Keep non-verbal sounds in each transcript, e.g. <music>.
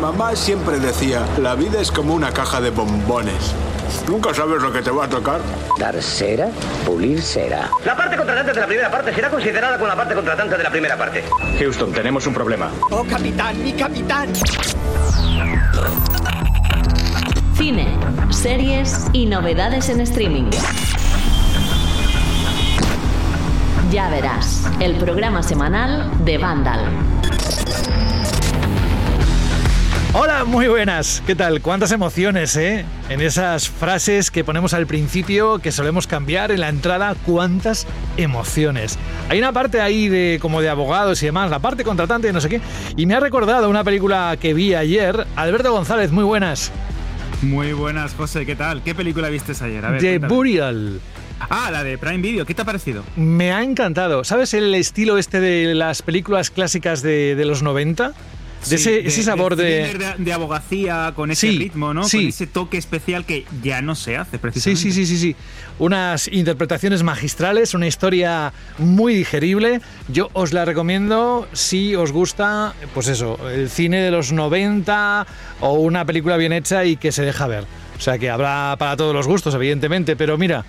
Mamá siempre decía, la vida es como una caja de bombones. Nunca sabes lo que te va a tocar. Dar cera, pulir cera. La parte contratante de la primera parte será considerada como la parte contratante de la primera parte. Houston, tenemos un problema. ¡Oh, capitán, mi capitán! Cine, series y novedades en streaming. Ya verás, el programa semanal de Vandal. Hola, muy buenas. ¿Qué tal? ¿Cuántas emociones, eh? En esas frases que ponemos al principio, que solemos cambiar en la entrada, ¿cuántas emociones? Hay una parte ahí de como de abogados y demás, la parte contratante no sé qué. Y me ha recordado una película que vi ayer. Alberto González, muy buenas. Muy buenas, José. ¿Qué tal? ¿Qué película viste ayer? A ver, The cuéntame. Burial. Ah, la de Prime Video. ¿Qué te ha parecido? Me ha encantado. ¿Sabes el estilo este de las películas clásicas de, de los 90? De Sí, ese, ese sabor de... de... de abogacía con ese Sí, ritmo, ¿no? sí. Con ese toque especial que ya no se hace, Sí, precisamente. sí, sí, sí, sí. Unas interpretaciones magistrales, una historia muy digerible. Yo os la recomiendo si os gusta, pues eso, el cine de los 90 o una película bien hecha y que se deja ver. O sea que habrá para todos los gustos, evidentemente, pero mira.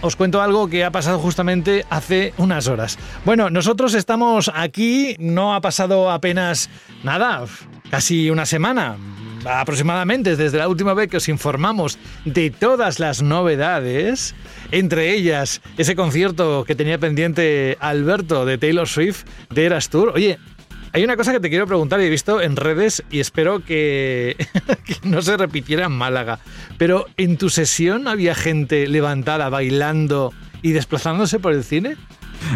Os cuento algo que ha pasado justamente hace unas horas. Bueno, nosotros estamos aquí, no ha pasado apenas nada, casi una semana, aproximadamente desde la última vez que os informamos de todas las novedades, entre ellas ese concierto que tenía pendiente Alberto de Taylor Swift de Eras Tour. Oye, hay una cosa que te quiero preguntar y he visto en redes y espero <laughs> que, no se repitiera en Málaga. Pero en tu sesión había gente levantada, bailando y desplazándose por el cine.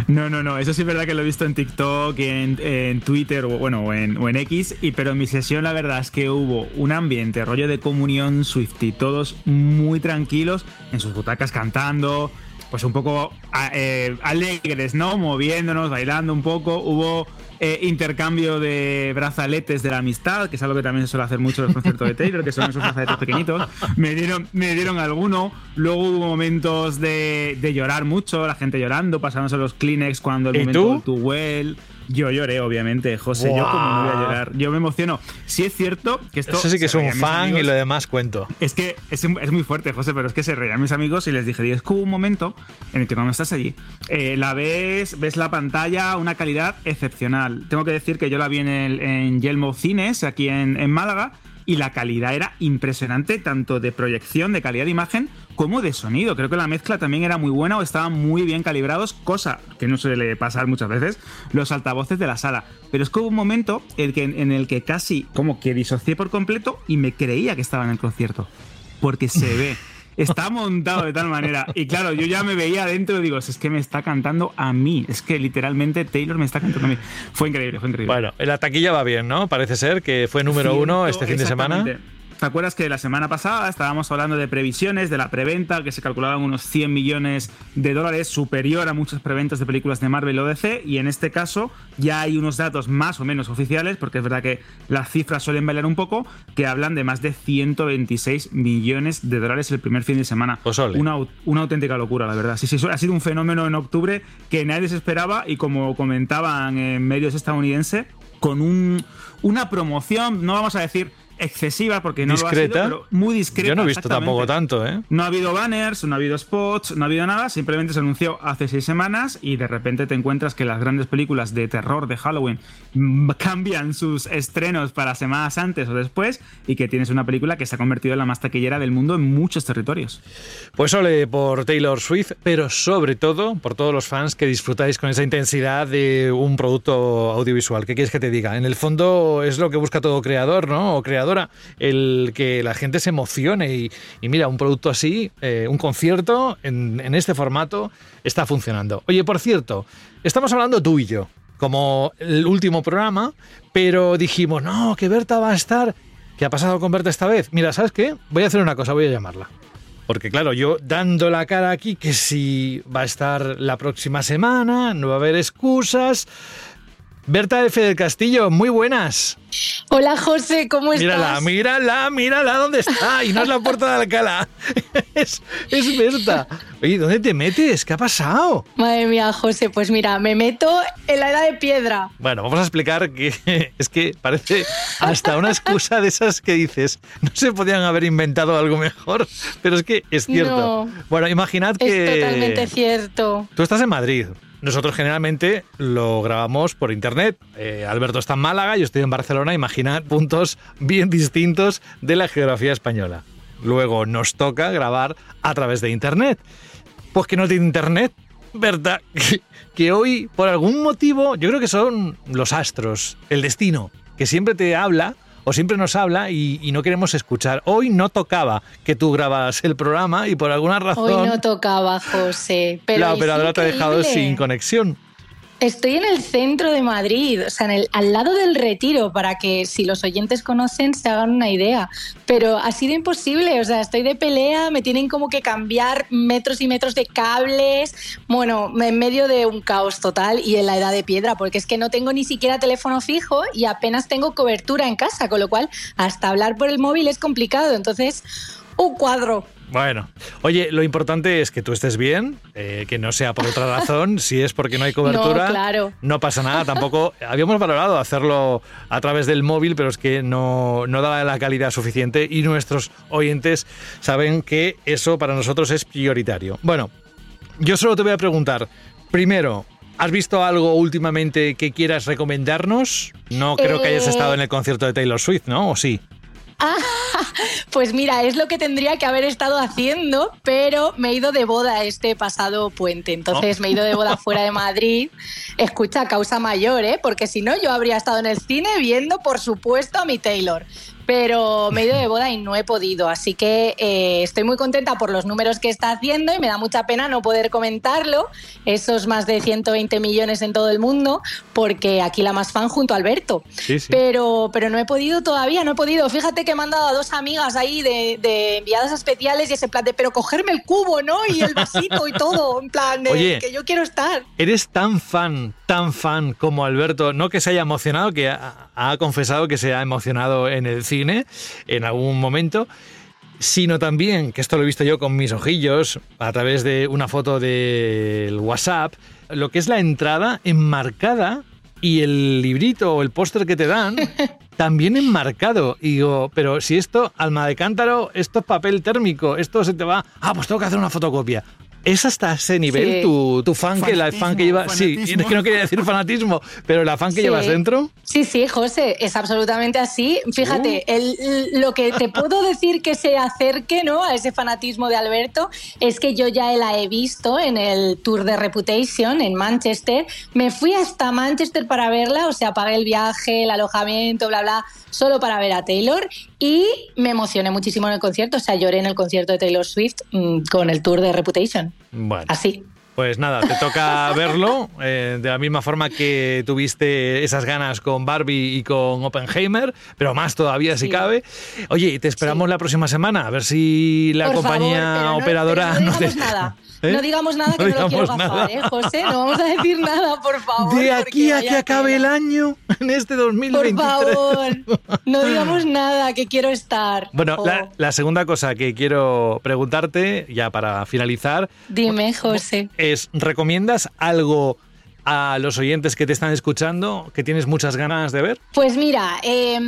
No, no, no. Eso sí es verdad que lo he visto en TikTok, en, en Twitter o, bueno, en, o en X. Y, pero en mi sesión la verdad es que hubo un ambiente, rollo de comunión Swifty. Todos muy tranquilos, en sus butacas cantando, pues un poco a- eh, alegres, ¿no? Moviéndonos, bailando un poco. Hubo eh, intercambio de brazaletes de la amistad, que es algo que también se suele hacer mucho en los conciertos de Taylor, que son esos brazaletes pequeñitos. Me dieron, me dieron alguno. Luego hubo momentos de, de llorar mucho, la gente llorando, pasándose los Kleenex cuando el ¿Y momento tú? del Tuwell. Yo lloré, obviamente, José. Yo como no voy a llorar. Yo me emociono. Sí es cierto que esto. Eso sí que es un fan y lo demás cuento. Es que es, es muy fuerte, José, pero es que se reían mis amigos y les dije, "Digo, es que hubo un momento en el que cuando estás allí, eh, la ves, ves la pantalla, una calidad excepcional. Tengo que decir que yo la vi en, el, en Yelmo Cines, aquí en, en Málaga, y la calidad era impresionante, tanto de proyección, de calidad de imagen, como de sonido. Creo que la mezcla también era muy buena o estaban muy bien calibrados, cosa que no suele pasar muchas veces, los altavoces de la sala. Pero es que hubo un momento en, que, en el que casi como que disocié por completo y me creía que estaba en el concierto. Porque se ve. <laughs> Está montado de tal manera. Y claro, yo ya me veía adentro y digo, es que me está cantando a mí. Es que literalmente Taylor me está cantando a mí. Fue increíble, fue increíble. Bueno, la taquilla va bien, ¿no? Parece ser que fue número uno este fin de semana. ¿Te acuerdas que la semana pasada estábamos hablando de previsiones, de la preventa, que se calculaban unos 100 millones de dólares, superior a muchas preventas de películas de Marvel o DC? Y en este caso ya hay unos datos más o menos oficiales, porque es verdad que las cifras suelen bailar un poco, que hablan de más de 126 millones de dólares el primer fin de semana. Pues. Una, una auténtica locura, la verdad. Sí, sí, ha sido un fenómeno en octubre que nadie se esperaba y como comentaban en medios estadounidenses, con un, una promoción, no vamos a decir excesiva porque no Discreta. lo ha sido, pero muy discreta. Yo no he visto tampoco tanto, ¿eh? No ha habido banners, no ha habido spots, no ha habido nada, simplemente se anunció hace seis semanas y de repente te encuentras que las grandes películas de terror de Halloween cambian sus estrenos para semanas antes o después y que tienes una película que se ha convertido en la más taquillera del mundo en muchos territorios. Pues ole por Taylor Swift, pero sobre todo por todos los fans que disfrutáis con esa intensidad de un producto audiovisual. ¿Qué quieres que te diga? En el fondo es lo que busca todo creador, ¿no? O el que la gente se emocione y, y mira, un producto así, eh, un concierto en, en este formato está funcionando. Oye, por cierto, estamos hablando tú y yo, como el último programa, pero dijimos, no, que Berta va a estar. ¿Qué ha pasado con Berta esta vez? Mira, ¿sabes qué? Voy a hacer una cosa, voy a llamarla. Porque claro, yo dando la cara aquí que si va a estar la próxima semana, no va a haber excusas. Berta F. del Castillo, muy buenas. Hola José, ¿cómo estás? Mírala, mírala, mírala, ¿dónde está? Y no es la puerta de Alcalá. <laughs> Es, es Berta. Oye, ¿dónde te metes? ¿Qué ha pasado? Madre mía, José, pues mira, me meto en la edad de piedra. Bueno, vamos a explicar que <laughs> es que parece hasta una excusa de esas que dices. No se podían haber inventado algo mejor, pero es que es cierto. No. Bueno, imaginad que. Es totalmente cierto. Tú estás en Madrid. Nosotros generalmente lo grabamos por internet. Eh, Alberto está en Málaga, yo estoy en Barcelona. Imaginad puntos bien distintos de la geografía española. Luego nos toca grabar a través de internet. Pues que no tiene internet, ¿verdad? <laughs> Que, que hoy, por algún motivo, yo creo que son los astros, el destino, que siempre te habla o siempre nos habla y, y no queremos escuchar. Hoy no tocaba que tú grabas el programa y por alguna razón Hoy no tocaba, José. Pero la operadora te ha dejado sin conexión. Estoy en el centro de Madrid, o sea, en el, al lado del retiro, para que si los oyentes conocen se hagan una idea. Pero ha sido imposible, o sea, estoy de pelea, me tienen como que cambiar metros y metros de cables, bueno, en medio de un caos total y en la edad de piedra, porque es que no tengo ni siquiera teléfono fijo y apenas tengo cobertura en casa, con lo cual hasta hablar por el móvil es complicado. Entonces, un cuadro. Bueno, oye, lo importante es que tú estés bien, eh, que no sea por otra razón. Si es porque no hay <laughs> cobertura, No, claro. no pasa nada. Tampoco <laughs> habíamos valorado hacerlo a través del móvil, pero es que no, no daba la calidad suficiente y nuestros oyentes saben que eso para nosotros es prioritario. Bueno, yo solo te voy a preguntar, primero, ¿has visto algo últimamente que quieras recomendarnos? No creo que hayas Eh. estado en el concierto de Taylor Swift, ¿no? ¿O sí? <laughs> Pues mira, es lo que tendría que haber estado haciendo, pero me he ido de boda este pasado puente. Entonces Oh. me he ido de boda <laughs> fuera de Madrid. Escucha, causa mayor, ¿eh? Porque si no, yo habría estado en el cine viendo, por supuesto, a mi Taylor. Pero me he ido de boda y no he podido. Así que eh, estoy muy contenta por los números que está haciendo y me da mucha pena no poder comentarlo. Esos más de 120 millones en todo el mundo, porque aquí la más fan junto a Alberto. Sí, sí. Pero, pero no he podido todavía, no he podido. Fíjate que me han dado a dos amigas ahí de, de enviadas especiales y ese plan de, pero cogerme el cubo, ¿no? Y el vasito y todo, en plan de Oye. que yo quiero estar. Eres tan fan, tan fan como Alberto, no que se haya emocionado, que ha, ha confesado que se ha emocionado en el cine en algún momento, sino también, que esto lo he visto yo con mis ojillos, a través de una foto del WhatsApp, lo que es la entrada enmarcada y el librito o el póster que te dan <laughs> también enmarcado. Y digo, pero si esto, alma de cántaro, esto es papel térmico, esto se te va, ah, pues tengo que hacer una fotocopia. ¿Es hasta ese nivel Sí. tu, tu fan que la fan que lleva? Sí, es que no quería decir fanatismo, pero la fan que Sí. llevas dentro. Sí, sí, José, es absolutamente así. Fíjate, Uh. el- lo que te puedo decir que se acerque ¿no? a ese fanatismo de Alberto es que yo ya la he visto en el Tour de Reputation en Manchester. Me fui hasta Manchester para verla, o sea, pagué el viaje, el alojamiento, bla, bla, solo para ver a Taylor y me emocioné muchísimo en el concierto. O sea, lloré en el concierto de Taylor Swift mm, con el Tour de Reputation. Bueno, Así. Pues nada, te toca <laughs> verlo eh, de la misma forma que tuviste esas ganas con Barbie y con Oppenheimer, pero más todavía si Sí. cabe. Oye, te esperamos Sí. la próxima semana, a ver si la Por compañía favor, no- operadora no te digamos nada. <laughs> ¿Eh? No digamos nada que No no, lo quiero gafar. ¿eh, José? No vamos a decir nada, por <laughs> favor. De aquí a que acabe el año, en este Por 2023. favor, no digamos nada, que quiero estar. Bueno, Oh, la, la segunda cosa que quiero preguntarte, ya para finalizar, Dime, José. Es, ¿recomiendas algo a los oyentes que te están escuchando que tienes muchas ganas de ver? Pues mira, eh,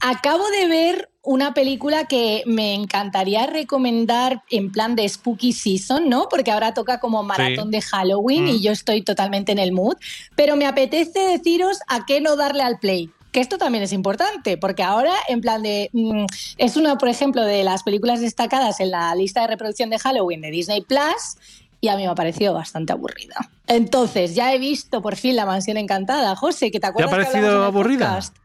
acabo de ver una película que me encantaría recomendar en plan de Spooky Season, ¿no? Porque ahora toca como maratón de Halloween Mm. y yo estoy totalmente en el mood. Pero me apetece deciros a qué no darle al play. Que esto también es importante, porque ahora, en plan de. mm, es una, por ejemplo, de las películas destacadas en la lista de reproducción de Halloween de Disney Plus, y a mí me ha parecido bastante aburrida. Entonces, ya he visto por fin La Mansión Encantada, José, que te ha acuerdas parecido hablamos en el aburrida? podcast?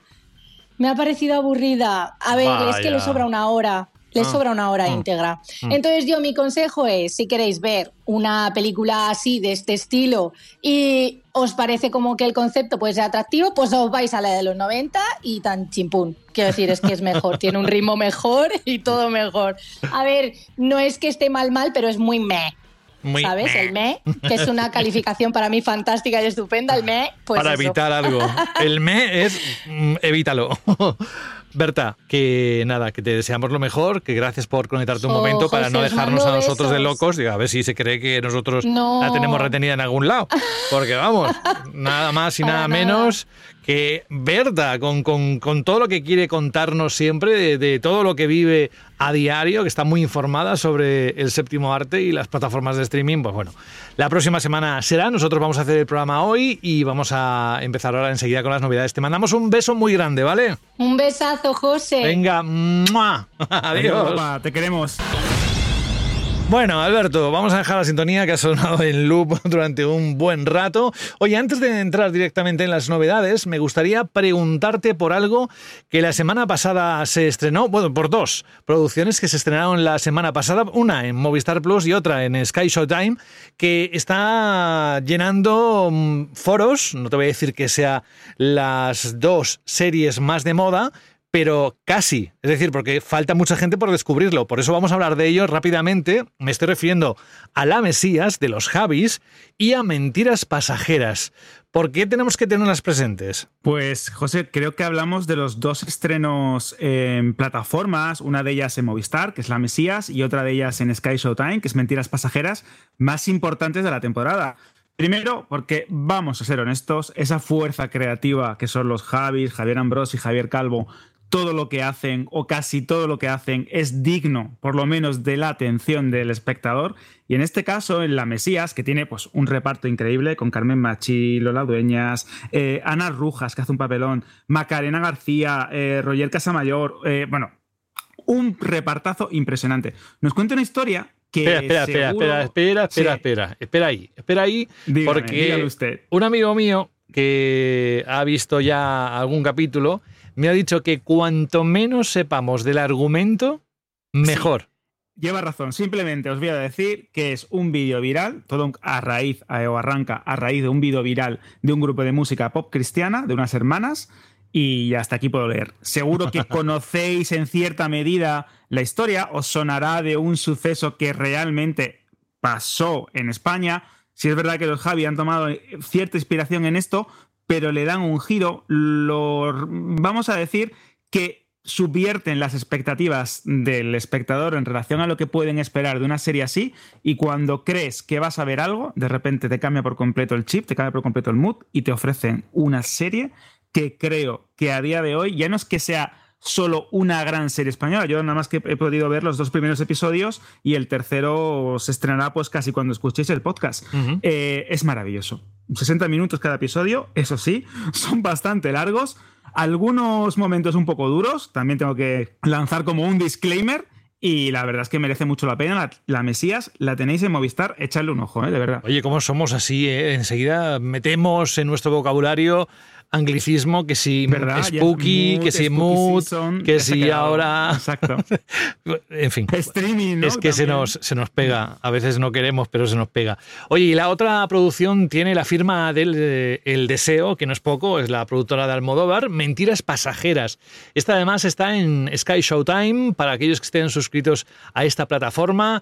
Me ha parecido aburrida. A ver, es que le sobra una hora. Le Ah. sobra una hora Mm. íntegra. Mm. Entonces yo mi consejo es, si queréis ver una película así, de este estilo, y os parece como que el concepto puede ser atractivo, pues os vais a la de los 90 y tan chimpún. Quiero decir, es que es mejor, <laughs> tiene un ritmo mejor y todo mejor. A ver, no es que esté mal mal, pero es muy meh. Muy ¿sabes? meh. El me, que es una calificación para mí fantástica y estupenda, el me, pues para eso. evitar algo. <laughs> El me es mm, evítalo. <laughs> Berta, que nada, que te deseamos lo mejor, que gracias por conectarte un Oh, momento para José, no os dejarnos a nosotros de besos. locos. Digo, a ver si se cree que nosotros No. la tenemos retenida en algún lado. Porque vamos, <laughs> nada más y nada nada. menos que Berta, con, con- con todo lo que quiere contarnos siempre, de, de todo lo que vive a diario, que está muy informada sobre el séptimo arte y las plataformas de streaming. Pues bueno, la próxima semana será. Nosotros vamos a hacer el programa hoy y vamos a empezar ahora enseguida con las novedades. Te mandamos un beso muy grande, ¿vale? Un besazo, José. Venga, ¡mua! <laughs> adiós. Papá, te queremos. Bueno, Alberto, vamos a dejar la sintonía que ha sonado en loop <laughs> durante un buen rato. Oye, antes de entrar directamente en las novedades, me gustaría preguntarte por algo que la semana pasada se estrenó, bueno, por dos producciones que se estrenaron la semana pasada, una en Movistar Plus y otra en Sky Showtime, que está llenando mm, foros, no te voy a decir que sea las dos series más de moda, pero casi. Es decir, porque falta mucha gente por descubrirlo. Por eso vamos a hablar de ello rápidamente. Me estoy refiriendo a La Mesías de los Javis y a Mentiras Pasajeras. ¿Por qué tenemos que tenerlas presentes? Pues, José, creo que hablamos de los dos estrenos en plataformas, una de ellas en Movistar, que es La Mesías, y otra de ellas en Sky Showtime, que es Mentiras Pasajeras, más importantes de la temporada. Primero, porque vamos a ser honestos, esa fuerza creativa que son los Javis, Javier Ambrós y Javier Calvo, todo lo que hacen o casi todo lo que hacen es digno, por lo menos, de la atención del espectador. Y en este caso, en La Mesías, que tiene pues, un reparto increíble con Carmen Machi, Lola Dueñas, eh, Ana Rujas, que hace un papelón, Macarena García, eh, Roger Casamayor, eh, bueno, un repartazo impresionante. Nos cuenta una historia que. Espera, espera, espera, seguro- espera, espera, espera, Sí. espera, espera ahí, espera ahí, Dígame, porque dígalo usted. un amigo mío que ha visto ya algún capítulo me ha dicho que cuanto menos sepamos del argumento, mejor. Lleva razón, simplemente os voy a decir que es un vídeo viral, todo a raíz, o arranca a raíz de un vídeo viral de un grupo de música pop cristiana, de unas hermanas, y hasta aquí puedo leer. Seguro que <laughs> conocéis en cierta medida la historia, os sonará de un suceso que realmente pasó en España. Si es verdad que los Javi han tomado cierta inspiración en esto, pero le dan un giro, vamos a decir que subvierten las expectativas del espectador en relación a lo que pueden esperar de una serie así y cuando crees que vas a ver algo, de repente te cambia por completo el chip, te cambia por completo el mood y te ofrecen una serie que creo que a día de hoy ya no es que sea solo una gran serie española. Yo nada más que he podido ver los dos primeros episodios y el tercero se estrenará pues casi cuando escuchéis el podcast. Eh, es maravilloso. 60 minutos cada episodio, eso sí, <laughs> son bastante largos. Algunos momentos un poco duros, también tengo que lanzar como un disclaimer. Y la verdad es que merece mucho la pena. La, la Mesías la tenéis en Movistar, echadle un ojo, ¿eh? de verdad. Oye, ¿cómo somos así? eh? Enseguida metemos en nuestro vocabulario anglicismo, que si ¿Verdad? Ya es spooky, que si mood, season, que si ahora... Exacto. <laughs> en fin. Streaming, ¿no? Es que se nos, se nos pega, a veces no queremos, pero se nos pega. Oye, y la otra producción tiene la firma del eh, El Deseo, que no es poco, es la productora de Almodóvar, Mentiras Pasajeras. Esta además está en Sky Showtime, para aquellos que estén suscritos a esta plataforma.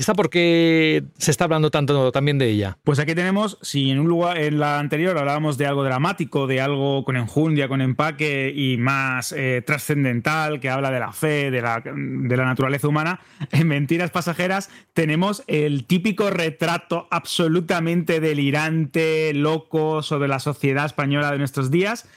¿Esta por qué se está hablando tanto también de ella? Pues aquí tenemos, si en un lugar, en la anterior hablábamos de algo dramático, de algo con enjundia, con empaque y más eh, trascendental, que habla de la fe, de la, de la naturaleza humana, <laughs> en Mentiras Pasajeras tenemos el típico retrato absolutamente delirante, loco sobre la sociedad española de nuestros días.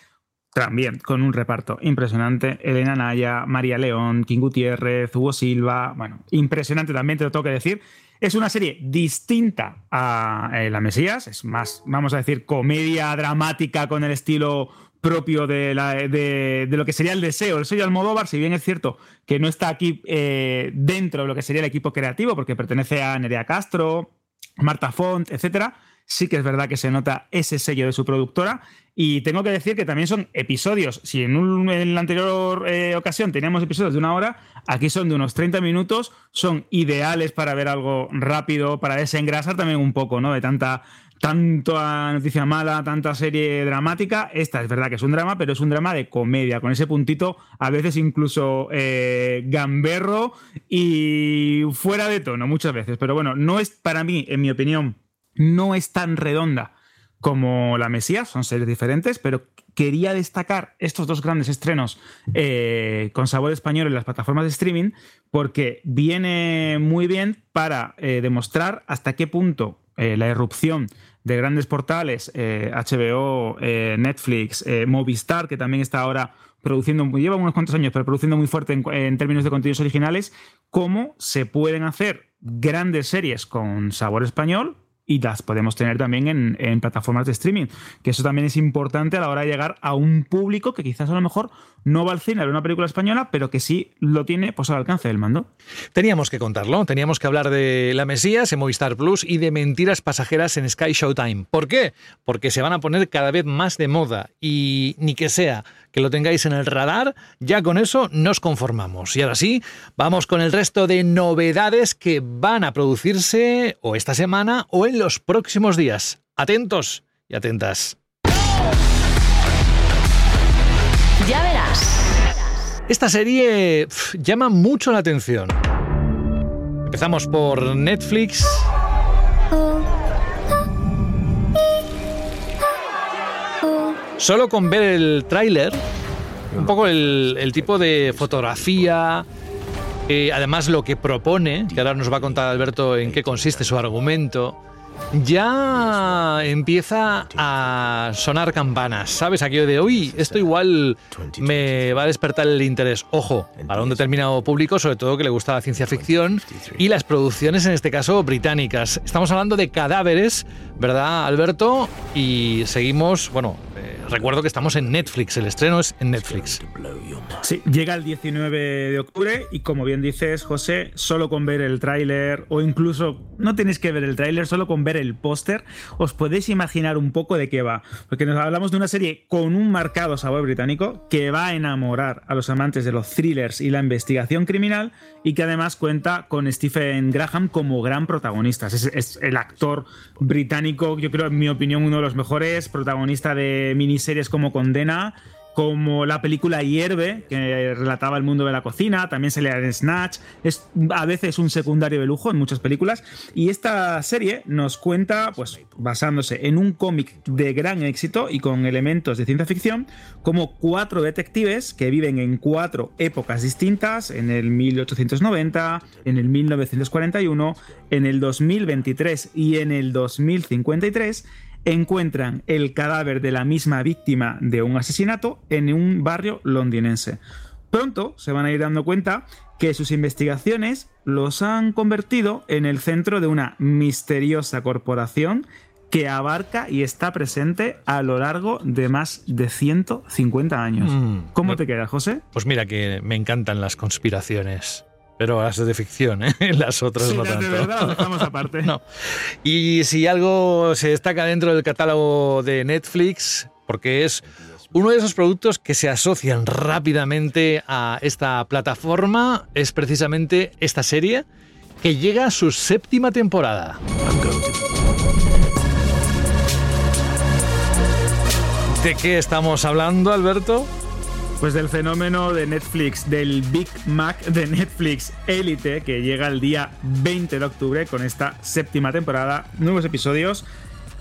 También con un reparto impresionante. Elena Naya, María León, King Gutiérrez, Hugo Silva. Bueno, impresionante también, te lo tengo que decir. Es una serie distinta a eh, La Mesías. Es más, vamos a decir, comedia dramática con el estilo propio de, la- de- de lo que sería el deseo. El sello Almodóvar, si bien es cierto que no está aquí eh, dentro de lo que sería el equipo creativo, porque pertenece a Nerea Castro, Marta Font, etcétera. sí que es verdad que se nota ese sello de su productora. Y tengo que decir que también son episodios. Si en, la anterior eh, ocasión teníamos episodios de una hora, aquí son de unos 30 minutos. Son ideales para ver algo rápido, para desengrasar también un poco, ¿no? De tanta tanta noticia mala, tanta serie dramática. Esta es verdad que es un drama, pero es un drama de comedia, con ese puntito a veces incluso eh, gamberro y fuera de tono muchas veces. Pero bueno, no es para mí, en mi opinión, no es tan redonda como La Mesías, son series diferentes, pero quería destacar estos dos grandes estrenos eh, con sabor español en las plataformas de streaming porque viene muy bien para eh, demostrar hasta qué punto la irrupción de grandes portales, HBO, eh, eh, Netflix, eh, Movistar, que también está ahora produciendo, lleva unos cuantos años, pero produciendo muy fuerte en, términos de contenidos originales, cómo se pueden hacer grandes series con sabor español y las podemos tener también en, plataformas de streaming. Que eso también es importante a la hora de llegar a un público que quizás a lo mejor no va al cine a ver una película española, pero que sí lo tiene pues, al alcance del mando. Teníamos que contarlo, teníamos que hablar de La Mesías en Movistar Plus y de Mentiras Pasajeras en Sky Showtime. ¿Por qué? Porque se van a poner cada vez más de moda y ni que sea que lo tengáis en el radar, ya con eso nos conformamos. Y ahora sí, vamos con el resto de novedades que van a producirse o esta semana o en los próximos días. Atentos y atentas. Ya verás. Esta serie llama mucho la atención. Empezamos por Netflix. Solo con ver el tráiler, un poco el, tipo de fotografía, eh, además lo que propone, que ahora nos va a contar Alberto en qué consiste su argumento, ya empieza a sonar campanas, ¿sabes? Aquello de, uy, esto igual me va a despertar el interés. Ojo, para un determinado público, sobre todo que le gusta la ciencia ficción y las producciones, en este caso, británicas. Estamos hablando de cadáveres, ¿verdad, Alberto? Y seguimos, bueno, eh, recuerdo que estamos en Netflix, el estreno es en Netflix. Sí, llega el 19 de octubre y como bien dices, José, solo con ver el tráiler o incluso no tenéis que ver el tráiler, solo con ver el póster, os podéis imaginar un poco de qué va. Porque nos hablamos de una serie con un marcado sabor británico que va a enamorar a los amantes de los thrillers y la investigación criminal y que además cuenta con Stephen Graham como gran protagonista. Es, el actor británico, yo creo, en mi opinión, uno de los mejores, protagonista de miniseries como Condena como la película Hierve, que relataba el mundo de la cocina, también se le en Snatch, es a veces un secundario de lujo en muchas películas, y esta serie nos cuenta, pues basándose en un cómic de gran éxito y con elementos de ciencia ficción, como cuatro detectives que viven en cuatro épocas distintas, en el 1890, en el 1941, en el 2023 y en el 2053, encuentran el cadáver de la misma víctima de un asesinato en un barrio londinense. Pronto se van a ir dando cuenta que sus investigaciones los han convertido en el centro de una misteriosa corporación que abarca y está presente a lo largo de más de 150 años. Mm. ¿Cómo te quedas, José? Pues mira que me encantan las conspiraciones. Pero las de ficción, ¿eh? <laughs> las otras no las tanto. De verdad las dejamos <laughs> aparte. no. Y si algo se destaca dentro del catálogo de Netflix, porque es uno de esos productos que se asocian rápidamente a esta plataforma, es precisamente esta serie que llega a su séptima temporada. ¿De qué estamos hablando, Alberto? Pues del fenómeno de Netflix, del Big Mac de Netflix Elite, que llega el día 20 de octubre con esta séptima temporada, nuevos episodios.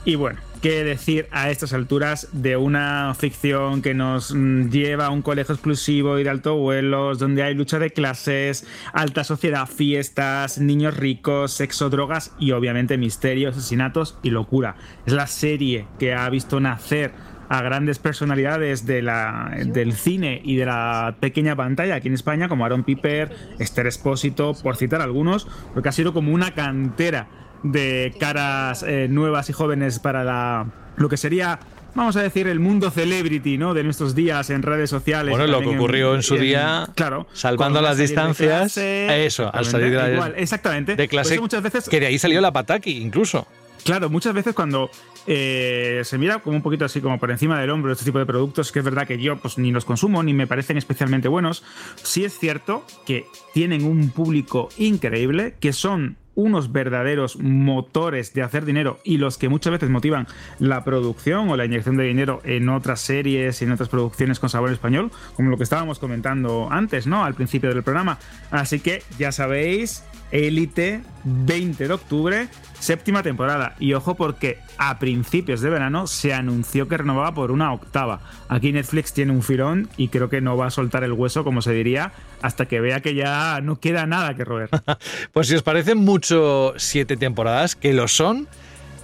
Y bueno, qué decir a estas alturas de una ficción que nos mm, lleva a un colegio exclusivo y de alto vuelos, donde hay lucha de clases, alta sociedad, fiestas, niños ricos, sexo, drogas y obviamente misterios, asesinatos y locura. Es la serie que ha visto nacer a grandes personalidades de la, del cine y de la pequeña pantalla aquí en España, como Aaron Piper, Esther Espósito, por citar algunos, porque ha sido como una cantera de caras eh, nuevas y jóvenes para la, lo que sería vamos a decir, el mundo celebrity, ¿no? De nuestros días en redes sociales. Bueno, lo que ocurrió en, su día, claro, salvando las distancias, eso, al salir de, igual, exactamente. de clase, muchas veces, que de ahí salió la Pataki, incluso. Claro, muchas veces cuando eh, se mira como un poquito así como por encima del hombro este tipo de productos, que es verdad que yo pues ni los consumo ni me parecen especialmente buenos, sí es cierto que tienen un público increíble, que son unos verdaderos motores de hacer dinero y los que muchas veces motivan la producción o la inyección de dinero en otras series y en otras producciones con sabor español, como lo que estábamos comentando antes, ¿no? Al principio del programa. Así que ya sabéis, Élite, 20 de octubre, séptima temporada. Y ojo porque a principios de verano se anunció que renovaba por una octava. Aquí Netflix tiene un filón y creo que no va a soltar el hueso, como se diría, hasta que vea que ya no queda nada que roer. <laughs> pues si os parecen mucho siete temporadas, que lo son,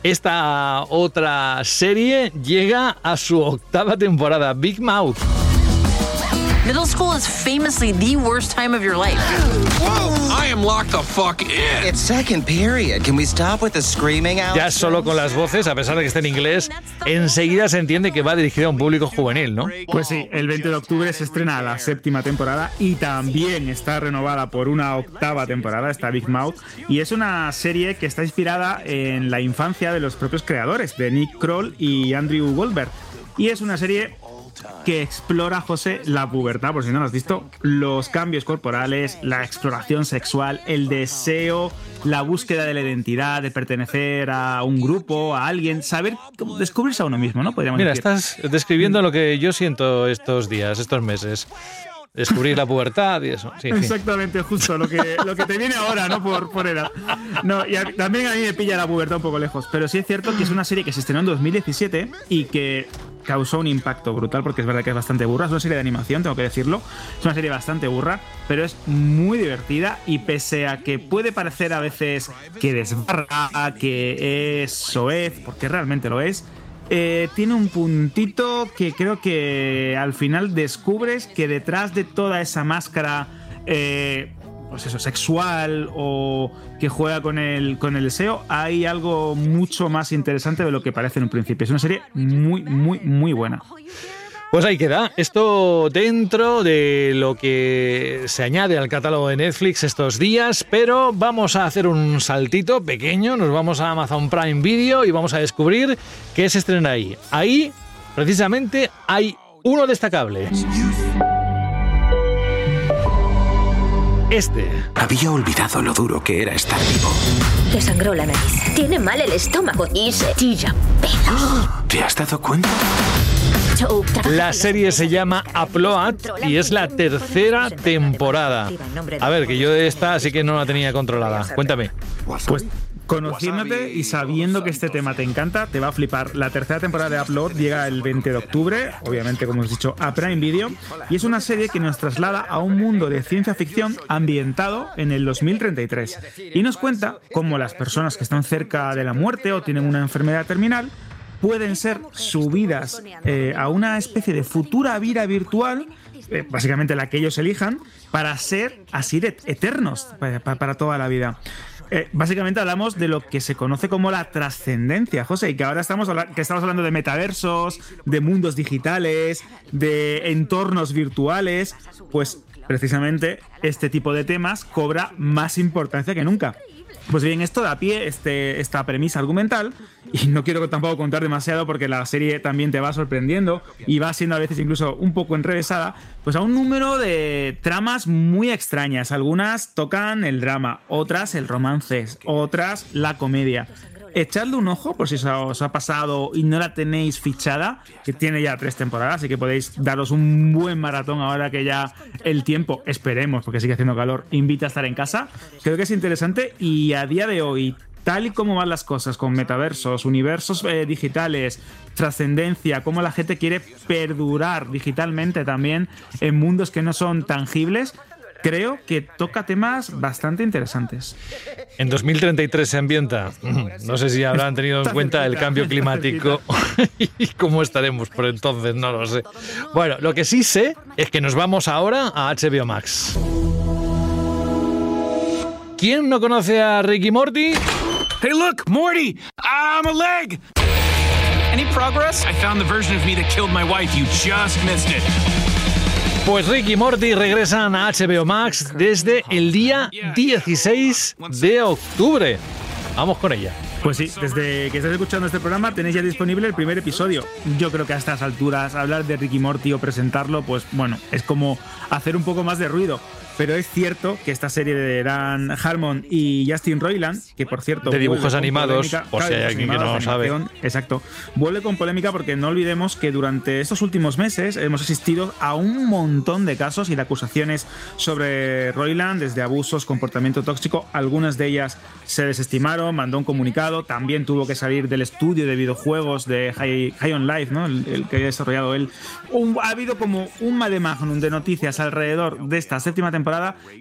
esta otra serie llega a su octava temporada, Big Mouth. Middle school is famously the worst time of your life. Whoa! I am locked the fuck in. It's second period. Can we stop with the screaming out? Ya solo con las voces, a pesar de que esté en inglés, enseguida se entiende que va dirigido a un público juvenil, ¿no? Pues sí, el 20 de octubre se estrena la séptima temporada y también está renovada por una octava temporada, está Big Mouth, y es una serie que está inspirada en la infancia de los propios creadores, de Nick Kroll y Andrew Goldberg. Y es una serie que explora, José, la pubertad, por si no lo has visto, los cambios corporales, la exploración sexual, el deseo, la búsqueda de la identidad, de pertenecer a un grupo, a alguien, saber descubrirse a uno mismo, ¿no? Podríamos Mira, estás describiendo lo que yo siento estos días, estos meses descubrir la pubertad y eso. Exactamente, justo lo que, lo que te viene ahora, ¿no? Por, por. No, y también a mí me pilla la pubertad un poco lejos, pero sí es cierto que es una serie que se estrenó en 2017 y que causó un impacto brutal porque es verdad que es bastante burra. Es una serie de animación, tengo que decirlo. Es una serie bastante burra, pero es muy divertida y pese a que puede parecer a veces que desbarra, que es soez, porque realmente lo es, eh, tiene un puntito que creo que al final descubres que detrás de toda esa máscara eh, pues eso, sexual o que juega con el, con el deseo, hay algo mucho más interesante de lo que parece en un principio. Es una serie muy, muy, muy buena. Pues ahí queda. Esto dentro de lo que se añade al catálogo de Netflix estos días, pero vamos a hacer un saltito pequeño, nos vamos a Amazon Prime Video y vamos a descubrir qué se estrena ahí. Ahí, precisamente, hay uno destacable. Este. Había olvidado lo duro que era estar vivo. Te sangró la nariz. Tiene mal el estómago y se chilla pelos. ¿Te has dado cuenta? La serie se llama Upload y es la tercera temporada. A ver, que yo esta sí que no la tenía controlada. Cuéntame. Pues Conociéndote y sabiendo que este tema te encanta, te va a flipar. La tercera temporada de Upload llega el 20 de octubre, obviamente, como hemos dicho, a Prime Video, y es una serie que nos traslada a un mundo de ciencia ficción ambientado en el 2033. Y nos cuenta cómo las personas que están cerca de la muerte o tienen una enfermedad terminal pueden ser subidas eh, a una especie de futura vida virtual eh, básicamente la que ellos elijan, para ser así de eternos para toda la vida. Eh, básicamente hablamos de lo que se conoce como la trascendencia, José, y que ahora estamos, que estamos hablando de metaversos, de mundos digitales, de entornos virtuales, pues precisamente este tipo de temas cobra más importancia que nunca. Pues bien, esto da pie este, esta premisa argumental, y no quiero tampoco contar demasiado porque la serie también te va sorprendiendo y va siendo a veces incluso un poco enrevesada, pues a un número de tramas muy extrañas. Algunas tocan el drama, otras el romance, otras la comedia echadle un ojo por si os ha pasado y no la tenéis fichada, que tiene ya tres temporadas, así que podéis daros un buen maratón ahora que ya el tiempo, esperemos, porque sigue haciendo calor, invita a estar en casa. Creo que es interesante y a día de hoy, tal y como van las cosas con metaversos, universos eh, digitales, trascendencia, cómo la gente quiere perdurar digitalmente también en mundos que no son tangibles, creo que toca temas bastante interesantes. En 2033 se ambienta. No sé si habrán tenido en cuenta el cambio climático <laughs> y cómo estaremos por entonces, no lo sé. Bueno, lo que sí sé es que nos vamos ahora a HBO Max. ¿Quién no conoce a Ricky Morty? Hey, look, Morty! I'm a leg! Any progress? I found the version of me that killed my wife. You just missed it. Pues Ricky Morty regresan a HBO Max desde el día 16 de octubre. Vamos con ella. Pues sí, desde que estáis escuchando este programa tenéis ya disponible el primer episodio. Yo creo que a estas alturas hablar de Ricky Morty o presentarlo, pues bueno, es como hacer un poco más de ruido. Pero es cierto que esta serie de Dan Harmon y Justin Roiland, que por cierto. De dibujos animados, por si hay alguien que no lo sabe. Exacto. Vuelve con polémica porque no olvidemos que durante estos últimos meses hemos asistido a un montón de casos y de acusaciones sobre Roiland, desde abusos, comportamiento tóxico. Algunas de ellas se desestimaron, mandó un comunicado. También tuvo que salir del estudio de videojuegos de High, on Life, ¿no? el, que ha desarrollado él. ha habido como un mare magnum de noticias alrededor de esta séptima temporada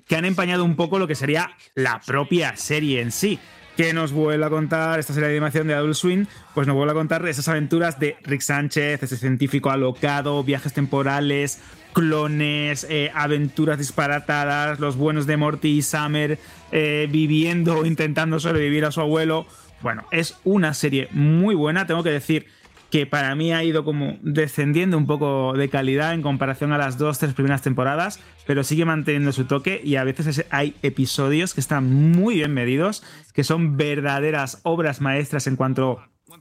que han empañado un poco lo que sería la propia serie en sí. Que nos vuelve a contar esta serie de animación de Adult Swing, pues nos vuelve a contar esas aventuras de Rick Sánchez, ese científico alocado, viajes temporales, clones, eh, aventuras disparatadas, los buenos de Morty y Summer eh, viviendo o <laughs> intentando sobrevivir a su abuelo. Bueno, es una serie muy buena, tengo que decir que para mí ha ido como descendiendo un poco de calidad en comparación a las dos, tres primeras temporadas, pero sigue manteniendo su toque y a veces hay episodios que están muy bien medidos, que son verdaderas obras maestras en cuanto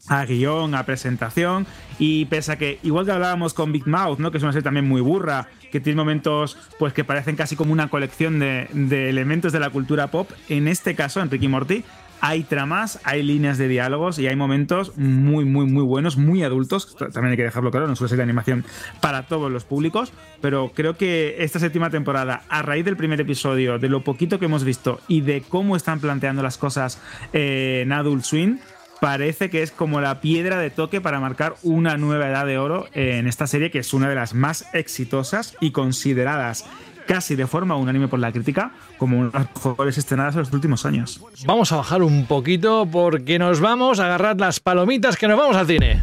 a guion, a presentación y pese a que igual que hablábamos con Big Mouth, ¿no? que es una serie también muy burra, que tiene momentos pues que parecen casi como una colección de, elementos de la cultura pop, en este caso en Ricky Morty hay tramas, hay líneas de diálogos y hay momentos muy, muy, muy buenos, muy adultos. También hay que dejarlo claro, no es una serie de animación para todos los públicos, pero creo que esta séptima temporada, a raíz del primer episodio, de lo poquito que hemos visto y de cómo están planteando las cosas en Adult Swim, parece que es como la piedra de toque para marcar una nueva edad de oro en esta serie que es una de las más exitosas y consideradas casi de forma unánime por la crítica como una de las mejores estrenadas en los últimos años. Vamos a bajar un poquito porque nos vamos a agarrar las palomitas que nos vamos al cine.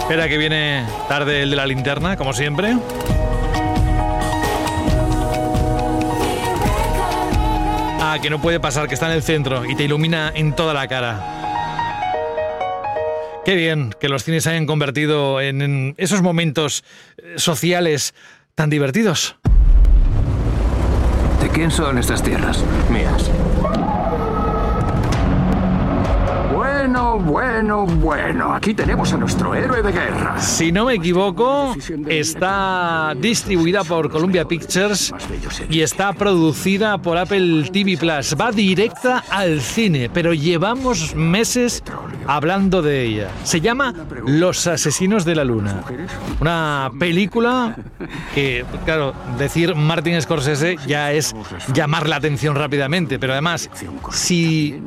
Espera que viene tarde el de la linterna, como siempre. Ah, que no puede pasar, que está en el centro y te ilumina en toda la cara. Qué bien que los cines se hayan convertido en, esos momentos eh, sociales tan divertidos. ¿De quién son estas tierras? Mías. Bueno, bueno, bueno. Aquí tenemos a nuestro héroe de guerra. Si no me equivoco, está distribuida por Columbia Pictures y está producida por Apple TV Plus. Va directa al cine, pero llevamos meses hablando de ella. Se llama Los Asesinos de la Luna. Una película que, claro, decir Martin Scorsese ya es llamar la atención rápidamente, pero además, si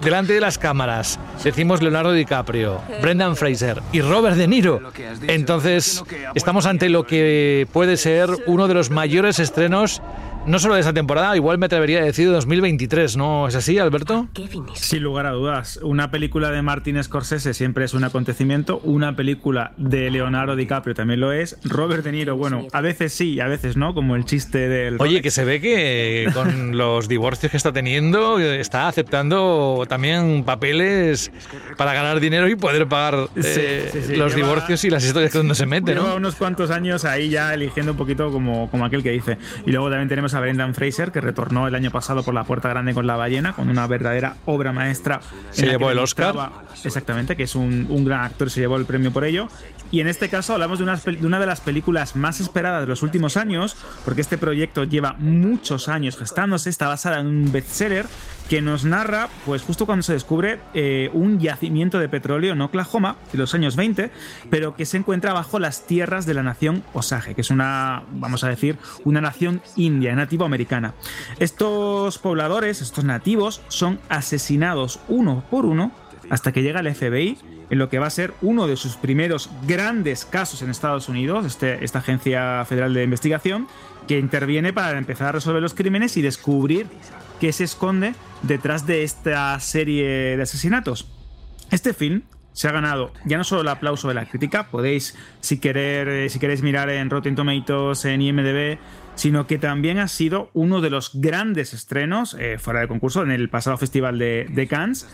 delante de las cámaras decimos Leonardo DiCaprio, Brendan Fraser y Robert De Niro, entonces estamos ante lo que puede ser uno de los mayores estrenos no solo de esa temporada, igual me atrevería a decir de 2023, ¿no es así, Alberto? Sin lugar a dudas. Una película de Martin Scorsese siempre es un acontecimiento. Una película de Leonardo DiCaprio también lo es. Robert De Niro, bueno, a veces sí, a veces no, como el chiste del. Oye, que se ve que con los divorcios que está teniendo, está aceptando también papeles para ganar dinero y poder pagar eh, los divorcios y las historias que uno se mete, ¿no? Lleva unos cuantos años ahí ya eligiendo un poquito como, como aquel que dice. Y luego también tenemos a Brendan Fraser, que retornó el año pasado por La Puerta Grande con La Ballena, con una verdadera obra maestra. Se llevó el Oscar. Exactamente, que es un, un gran actor, se llevó el premio por ello. Y en este caso hablamos de una, de una, de las películas más esperadas de los últimos años, porque este proyecto lleva muchos años gestándose, está basada en un bestseller que nos narra, pues justo cuando se descubre eh, un yacimiento de petróleo en Oklahoma, de los años 20, pero que se encuentra bajo las tierras de la nación Osage, que es una, vamos a decir, una nación india, nativo americana. Estos pobladores, estos nativos, son asesinados uno por uno hasta que llega el FBI en lo que va a ser uno de sus primeros grandes casos en Estados Unidos, este, esta agencia federal de investigación, que interviene para empezar a resolver los crímenes y descubrir qué se esconde detrás de esta serie de asesinatos. Este film se ha ganado ya no solo el aplauso de la crítica, podéis, si, querer, eh, si queréis mirar en Rotten Tomatoes, en IMDb, sino que también ha sido uno de los grandes estrenos eh, fuera de concurso en el pasado Festival de, de Cannes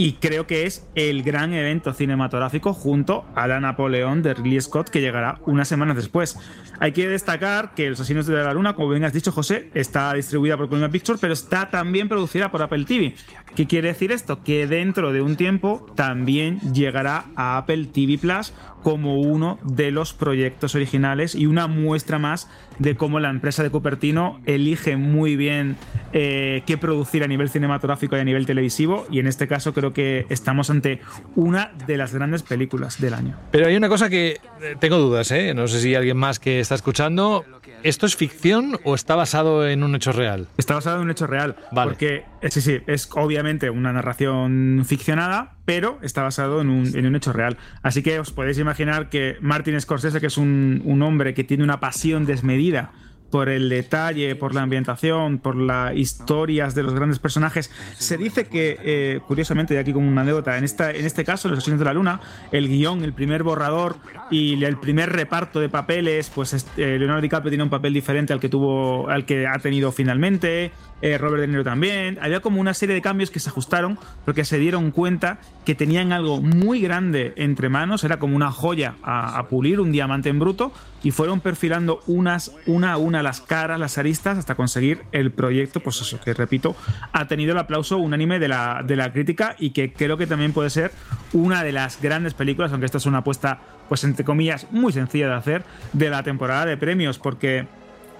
y creo que es el gran evento cinematográfico junto a la Napoleón de Ridley Scott que llegará unas semanas después. Hay que destacar que Los Asesinos de la Luna, como bien has dicho José, está distribuida por Columbia Pictures, pero está también producida por Apple TV. ¿Qué quiere decir esto? Que dentro de un tiempo también llegará a Apple TV Plus como uno de los proyectos originales y una muestra más de cómo la empresa de Cupertino elige muy bien eh, qué producir a nivel cinematográfico y a nivel televisivo y en este caso creo que estamos ante una de las grandes películas del año. Pero hay una cosa que eh, tengo dudas, ¿eh? no sé si alguien más que está escuchando, ¿esto es ficción o está basado en un hecho real? Está basado en un hecho real, vale. porque sí, sí, es obviamente una narración ficcionada, pero está basado en un, en un, hecho real. Así que os podéis imaginar que Martin Scorsese, que es un, un hombre que tiene una pasión desmedida por el detalle, por la ambientación, por las historias de los grandes personajes. Se dice que, eh, curiosamente, y aquí como una anécdota, en, esta, en este caso, Los Asesinos de la Luna, el guion, el primer borrador y el primer reparto de papeles, pues eh, Leonardo DiCaprio tiene un papel diferente al que tuvo, al que ha tenido finalmente. Eh, Robert De Niro también. Había como una serie de cambios que se ajustaron porque se dieron cuenta que tenían algo muy grande entre manos, era como una joya a, pulir, un diamante en bruto, y fueron perfilando unas, una a una las caras, las aristas, hasta conseguir el proyecto, pues eso, que repito, ha tenido el aplauso unánime de la, de la crítica y que creo que también puede ser una de las grandes películas, aunque esta es una apuesta, pues entre comillas, muy sencilla de hacer, de la temporada de premios, porque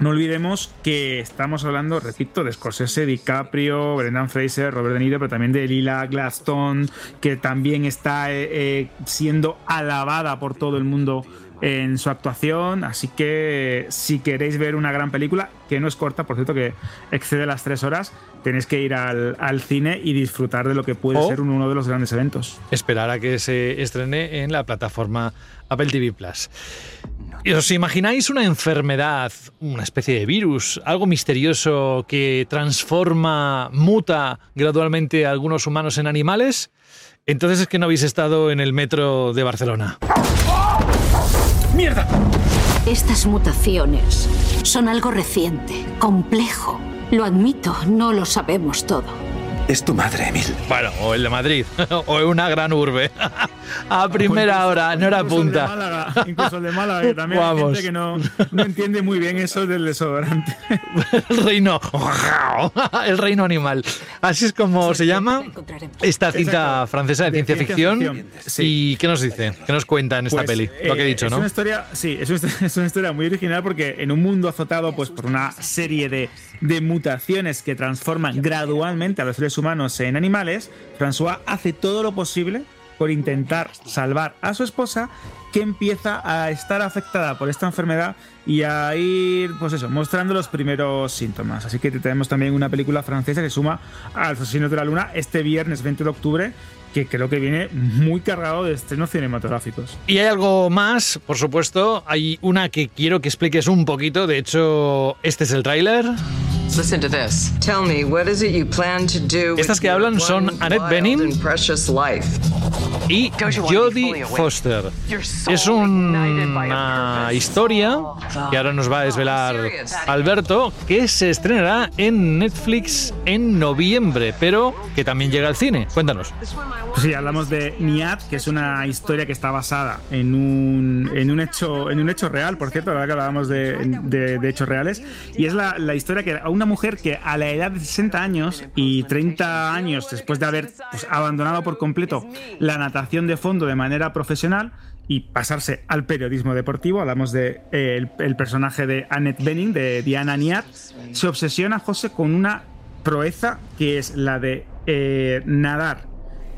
no olvidemos que estamos hablando, repito, de Scorsese, DiCaprio, Brendan Fraser, Robert De Niro, pero también de Lila Gladstone, que también está eh, eh, siendo alabada por todo el mundo en su actuación. Así que si queréis ver una gran película, que no es corta, por cierto, que excede las tres horas, tenéis que ir al, al cine y disfrutar de lo que puede O ser uno de los grandes eventos. Esperar a que se estrene en la plataforma Apple TV Plus. ¿Y ¿Os imagináis una enfermedad, una especie de virus, algo misterioso que transforma, muta gradualmente a algunos humanos en animales? Entonces es que no habéis estado en el metro de Barcelona. ¡Mierda! Estas mutaciones son algo reciente, complejo. Lo admito, no lo sabemos todo. Es tu madre, Emil. Bueno, o el de Madrid, <laughs> o una gran urbe. <laughs> a primera hora, no era Incluso el de punta. Málaga, incluso el de Málaga, que también hay Vamos. gente que no, no entiende muy bien eso del desodorante. <laughs> el reino. el reino animal. Así es como se llama esta cinta francesa de De ciencia ciencia ficción. ficción, sí. ¿Y qué nos dice? ¿Qué nos cuenta en esta Pues, peli? Lo que he eh, dicho, es ¿no? Una historia, sí, es una, <laughs> es una historia muy original porque en un mundo azotado pues, por una serie de, de mutaciones que transforman gradualmente a los seres humanos en animales, François hace todo lo posible por intentar salvar a su esposa que empieza a estar afectada por esta enfermedad y a ir, pues eso, mostrando los primeros síntomas. Así que tenemos también una película francesa que suma a Asesinos de la Luna este viernes 20 de octubre, que creo que viene muy cargado de estrenos cinematográficos. Y hay algo más, por supuesto. Hay una que quiero que expliques un poquito. De hecho, este es el tráiler. Listen to this. Tell me, what is it you plan to do with Estas que hablan son Annette Bening y Jodie Foster. Es una historia que ahora nos va a desvelar Alberto, que se estrenará en Netflix en noviembre, pero que también llega al cine. Cuéntanos. Pues sí, hablamos de Niat, que es una historia que está basada en un, en un, hecho, en un hecho real, por cierto, ahora que hablábamos de, de- de hechos reales, y es la, la historia que a una mujer que a la edad de 60 años y 30 años después de haber pues, abandonado por completo la natación de fondo de manera profesional, y pasarse al periodismo deportivo, hablamos de eh, el, el personaje de Annette Bening, de Diana Niat, se obsesiona José con una proeza que es la de eh, nadar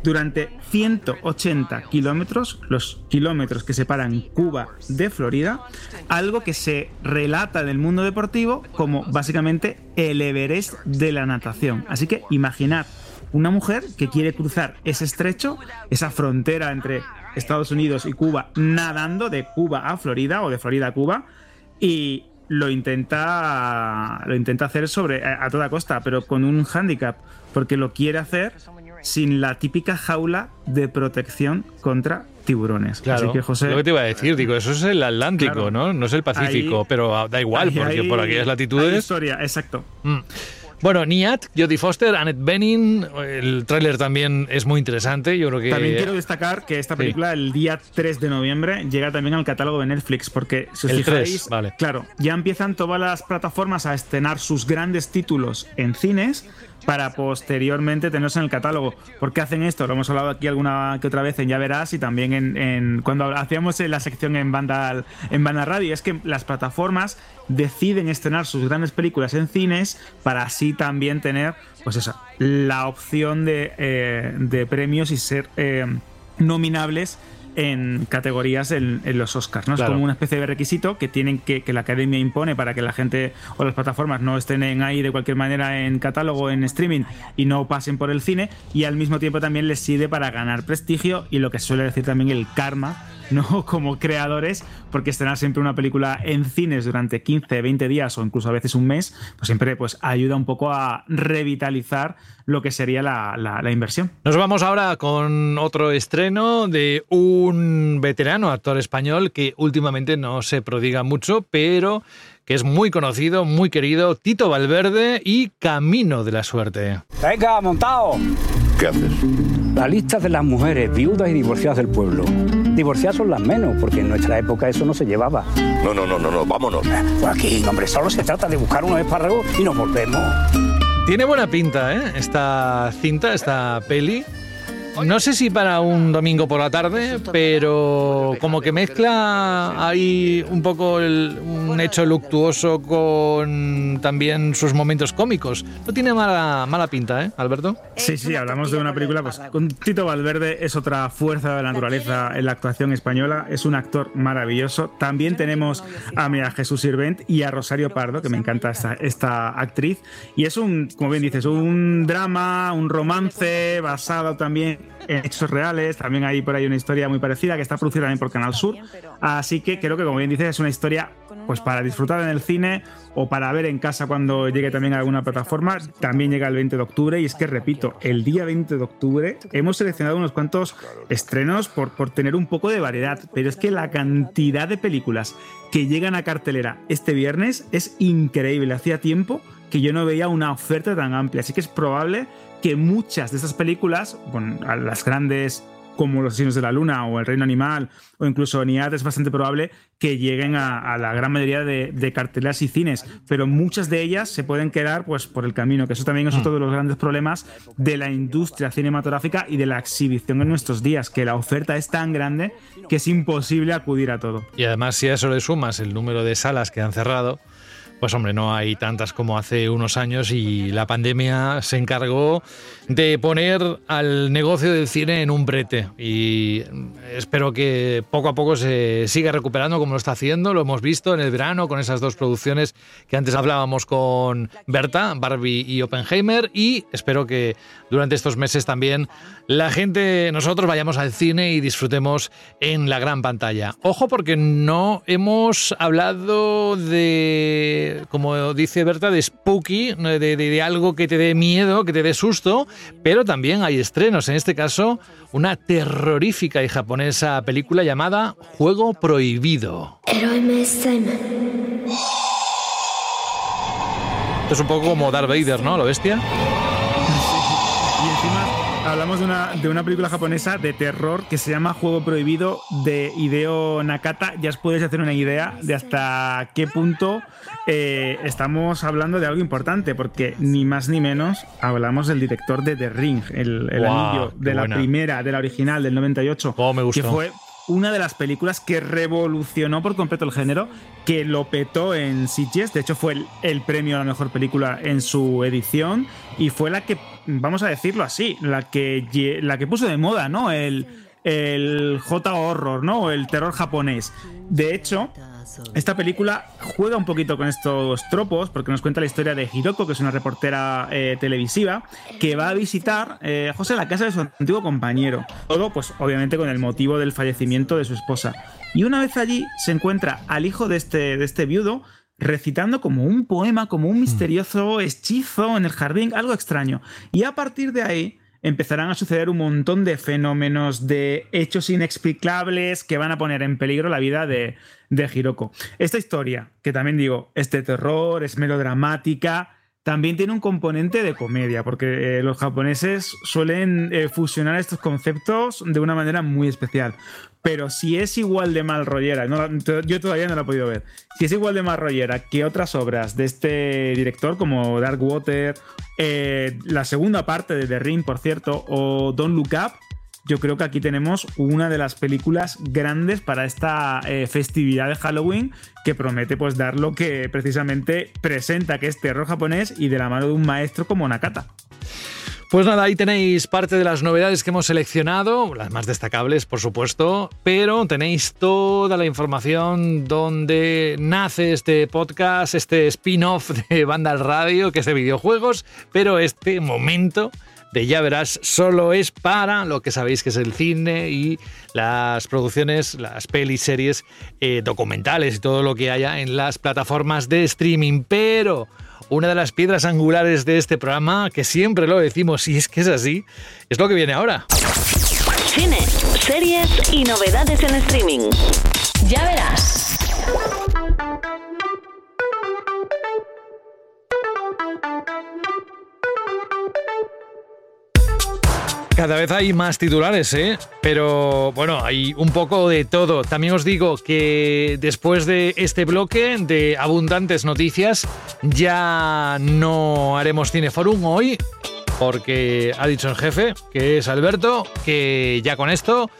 durante 180 kilómetros, los kilómetros que separan Cuba de Florida, algo que se relata en el mundo deportivo como básicamente el Everest de la natación. Así que imaginad una mujer que quiere cruzar ese estrecho, esa frontera entre Estados Unidos y Cuba, nadando de Cuba a Florida o de Florida a Cuba, y lo intenta lo intenta hacer sobre a, a toda costa, pero con un hándicap, porque lo quiere hacer sin la típica jaula de protección contra tiburones. Claro, Así que José, lo que te iba a decir, digo, eso es el Atlántico, Claro. ¿no? No es el Pacífico, Ahí- pero da igual, ahí porque hay- por aquellas latitudes. historia, exacto. Mm. Bueno, Niat, Jodie Foster, Annette Bening, el tráiler también es muy interesante, yo creo que... También quiero destacar que esta película el día 3 de noviembre llega también al catálogo de Netflix, porque si os El fijáis, 3, vale. claro, ya empiezan todas las plataformas a estrenar sus grandes títulos en cines para posteriormente tenerlos en el catálogo. ¿Por qué hacen esto? Lo hemos hablado aquí alguna que otra vez en Ya Verás y también en, cuando hacíamos la sección en banda, en banda radio. Es que las plataformas deciden estrenar sus grandes películas en cines para así también tener, pues eso, la opción de, eh, de premios y ser eh, nominables en categorías en, en los Oscars, ¿no? Claro. Es como una especie de requisito que tienen que, que la academia impone para que la gente o las plataformas no estén en ahí de cualquier manera en catálogo, en streaming y no pasen por el cine y al mismo tiempo también les sirve para ganar prestigio y lo que suele decir también el karma, <laughs> ¿no? Como creadores, porque estrenar siempre una película en cines durante 15, 20 días o incluso a veces un mes, pues siempre pues ayuda un poco a revitalizar lo que sería la, la- la inversión. Nos vamos ahora con otro estreno de un veterano actor español que últimamente no se prodiga mucho, pero que es muy conocido, muy querido, Tito Valverde y Camino de la Suerte. Venga, montado. ¿Qué haces? La lista de las mujeres viudas y divorciadas del pueblo. Divorciadas son las menos, porque en nuestra época eso no se llevaba. No, no, no, no, no, vámonos. Pues aquí, hombre, solo se trata de buscar unos espárragos y nos volvemos. Tiene buena pinta, ¿eh? Esta cinta, esta peli. No sé si para un domingo por la tarde, pero como que mezcla ahí un poco el- un hecho luctuoso con también sus momentos cómicos. No tiene mala, mala pinta, ¿eh, Alberto? Sí, sí, hablamos de una película, pues con Tito Valverde es otra fuerza de la naturaleza en la actuación española, es un actor maravilloso. También tenemos a María Jesús Sirvent y a Rosario Pardo, que me encanta esta, esta actriz. Y es un, como bien dices, un drama, un romance basado también hechos reales. También hay por ahí una historia muy parecida que está producida también por Canal Sur. Así que creo que, como bien dices, es una historia pues para disfrutar en el cine o para ver en casa cuando llegue también a alguna plataforma. También llega el 20 de octubre y es que, repito, el día 20 de octubre hemos seleccionado unos cuantos estrenos por, por tener un poco de variedad, pero es que la cantidad de películas que llegan a cartelera este viernes es increíble. Hacía tiempo que yo no veía una oferta tan amplia, así que es probable que muchas de estas películas, bueno, las grandes como Los Asesinos de la Luna o El Reino Animal o incluso Niad, es bastante probable que lleguen a, a la gran mayoría de, de carteleras y cines, pero muchas de ellas se pueden quedar pues, por el camino, que eso también es otro de los grandes problemas de la industria cinematográfica y de la exhibición en nuestros días, que la oferta es tan grande que es imposible acudir a todo. Y además, si a eso le sumas el número de salas que han cerrado, pues hombre, no hay tantas como hace unos años y la pandemia se encargó de poner al negocio del cine en un brete. Y espero que poco a poco se siga recuperando como lo está haciendo, lo hemos visto en el verano con esas dos producciones que antes hablábamos con Berta, Barbie y Oppenheimer. Y espero que durante estos meses también la gente, nosotros vayamos al cine y disfrutemos en la gran pantalla. Ojo porque no hemos hablado de, como dice Berta, de spooky, de, de- de algo que te dé miedo, que te dé susto, pero también hay estrenos, en este caso una terrorífica y japonesa película llamada Juego Prohibido. Esto es un poco como Darth Vader, ¿no? Lo bestia. Y encima hablamos de una, de una película japonesa de terror que se llama Juego Prohibido de Hideo Nakata. Ya os podéis hacer una idea de hasta qué punto eh, estamos hablando de algo importante, porque ni más ni menos hablamos del director de The Ring, el, anillo de la buena. primera, de la original, del 98, me gustó. que fue una de las películas que revolucionó por completo el género, que lo petó en Sitges, de hecho fue el, el premio a la mejor película en su edición y fue la que, vamos a decirlo así, la que, la que puso de moda, ¿no? El, el J-horror, ¿no? O el terror japonés. De hecho, esta película juega un poquito con estos tropos porque nos cuenta la historia de Hiroko, que es una reportera eh, televisiva, que va a visitar eh, José la casa de su antiguo compañero. Todo, pues obviamente con el motivo del fallecimiento de su esposa. Y una vez allí se encuentra al hijo de este, de este viudo recitando como un poema, como un misterioso hechizo en el jardín, algo extraño. Y a partir de ahí empezarán a suceder un montón de fenómenos, de hechos inexplicables que van a poner en peligro la vida de, de Hiroko. Esta historia, que también digo, es de terror, es melodramática, también tiene un componente de comedia, porque eh, los japoneses suelen eh, fusionar estos conceptos de una manera muy especial. Pero si es igual de mal rollera, yo todavía no lo he podido ver, si es igual de mal rollera que otras obras de este director, como Dark Water, eh, la segunda parte de The Ring, por cierto, o Don't Look Up, yo creo que aquí tenemos una de las películas grandes para esta eh, festividad de Halloween que promete pues dar lo que precisamente presenta que es terror japonés y de la mano de un maestro como Nakata. Pues nada, ahí tenéis parte de las novedades que hemos seleccionado, las más destacables, por supuesto, pero tenéis toda la información donde nace este podcast, este spin-off de Banda Radio, que es de videojuegos, pero este momento de Ya Verás solo es para lo que sabéis que es el cine y las producciones, las pelis, series, eh, documentales y todo lo que haya en las plataformas de streaming. Pero una de las piedras angulares de este programa, que siempre lo decimos y es que es así, es lo que viene ahora. Cine, series y novedades en streaming. Ya verás. Cada vez hay más titulares, ¿eh? Pero bueno, hay un poco de todo. También os digo que después de este bloque de abundantes noticias, ya no haremos Cineforum hoy, porque ha dicho el jefe, que es Alberto, que ya con esto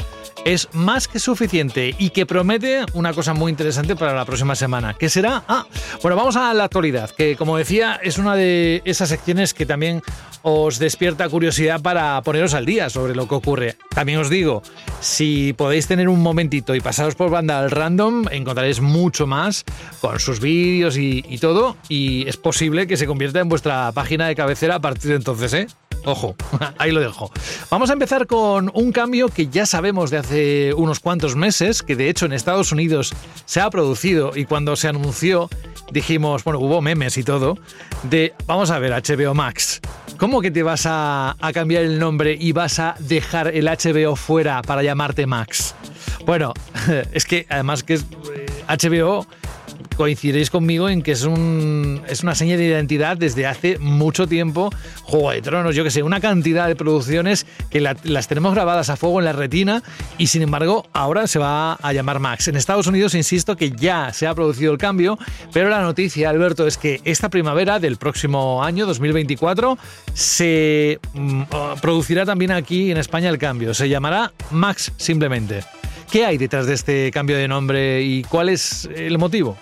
es más que suficiente y que promete una cosa muy interesante para la próxima semana. ¿Qué será? Ah, bueno, vamos a la actualidad, que como decía es una de esas secciones que también os despierta curiosidad para poneros al día sobre lo que ocurre. También os digo, si podéis tener un momentito y pasaros por banda al random, encontraréis mucho más con sus vídeos y, y todo, y es posible que se convierta en vuestra página de cabecera a partir de entonces, ¿eh? Ojo, <laughs> ahí lo dejo. Vamos a empezar con un cambio que ya sabemos de hace unos cuantos meses, que de hecho en Estados Unidos se ha producido y cuando se anunció dijimos, bueno, hubo memes y todo, de, vamos a ver, HBO Max. ¿Cómo que te vas a, cambiar el nombre y vas a dejar el HBO fuera para llamarte Max? Bueno, <laughs> es que además que es HBO eh, coincidiréis conmigo en que es, un, es una seña de identidad desde hace mucho tiempo. Juego de Tronos, yo que sé, una cantidad de producciones que las tenemos grabadas a fuego en la retina y sin embargo ahora se va a llamar Max. En Estados Unidos, insisto, que ya se ha producido el cambio, pero la noticia, Alberto, es que esta primavera del próximo año, 2024, se mm, producirá también aquí en España el cambio. Se llamará Max simplemente. ¿Qué hay detrás de este cambio de nombre y cuál es el motivo?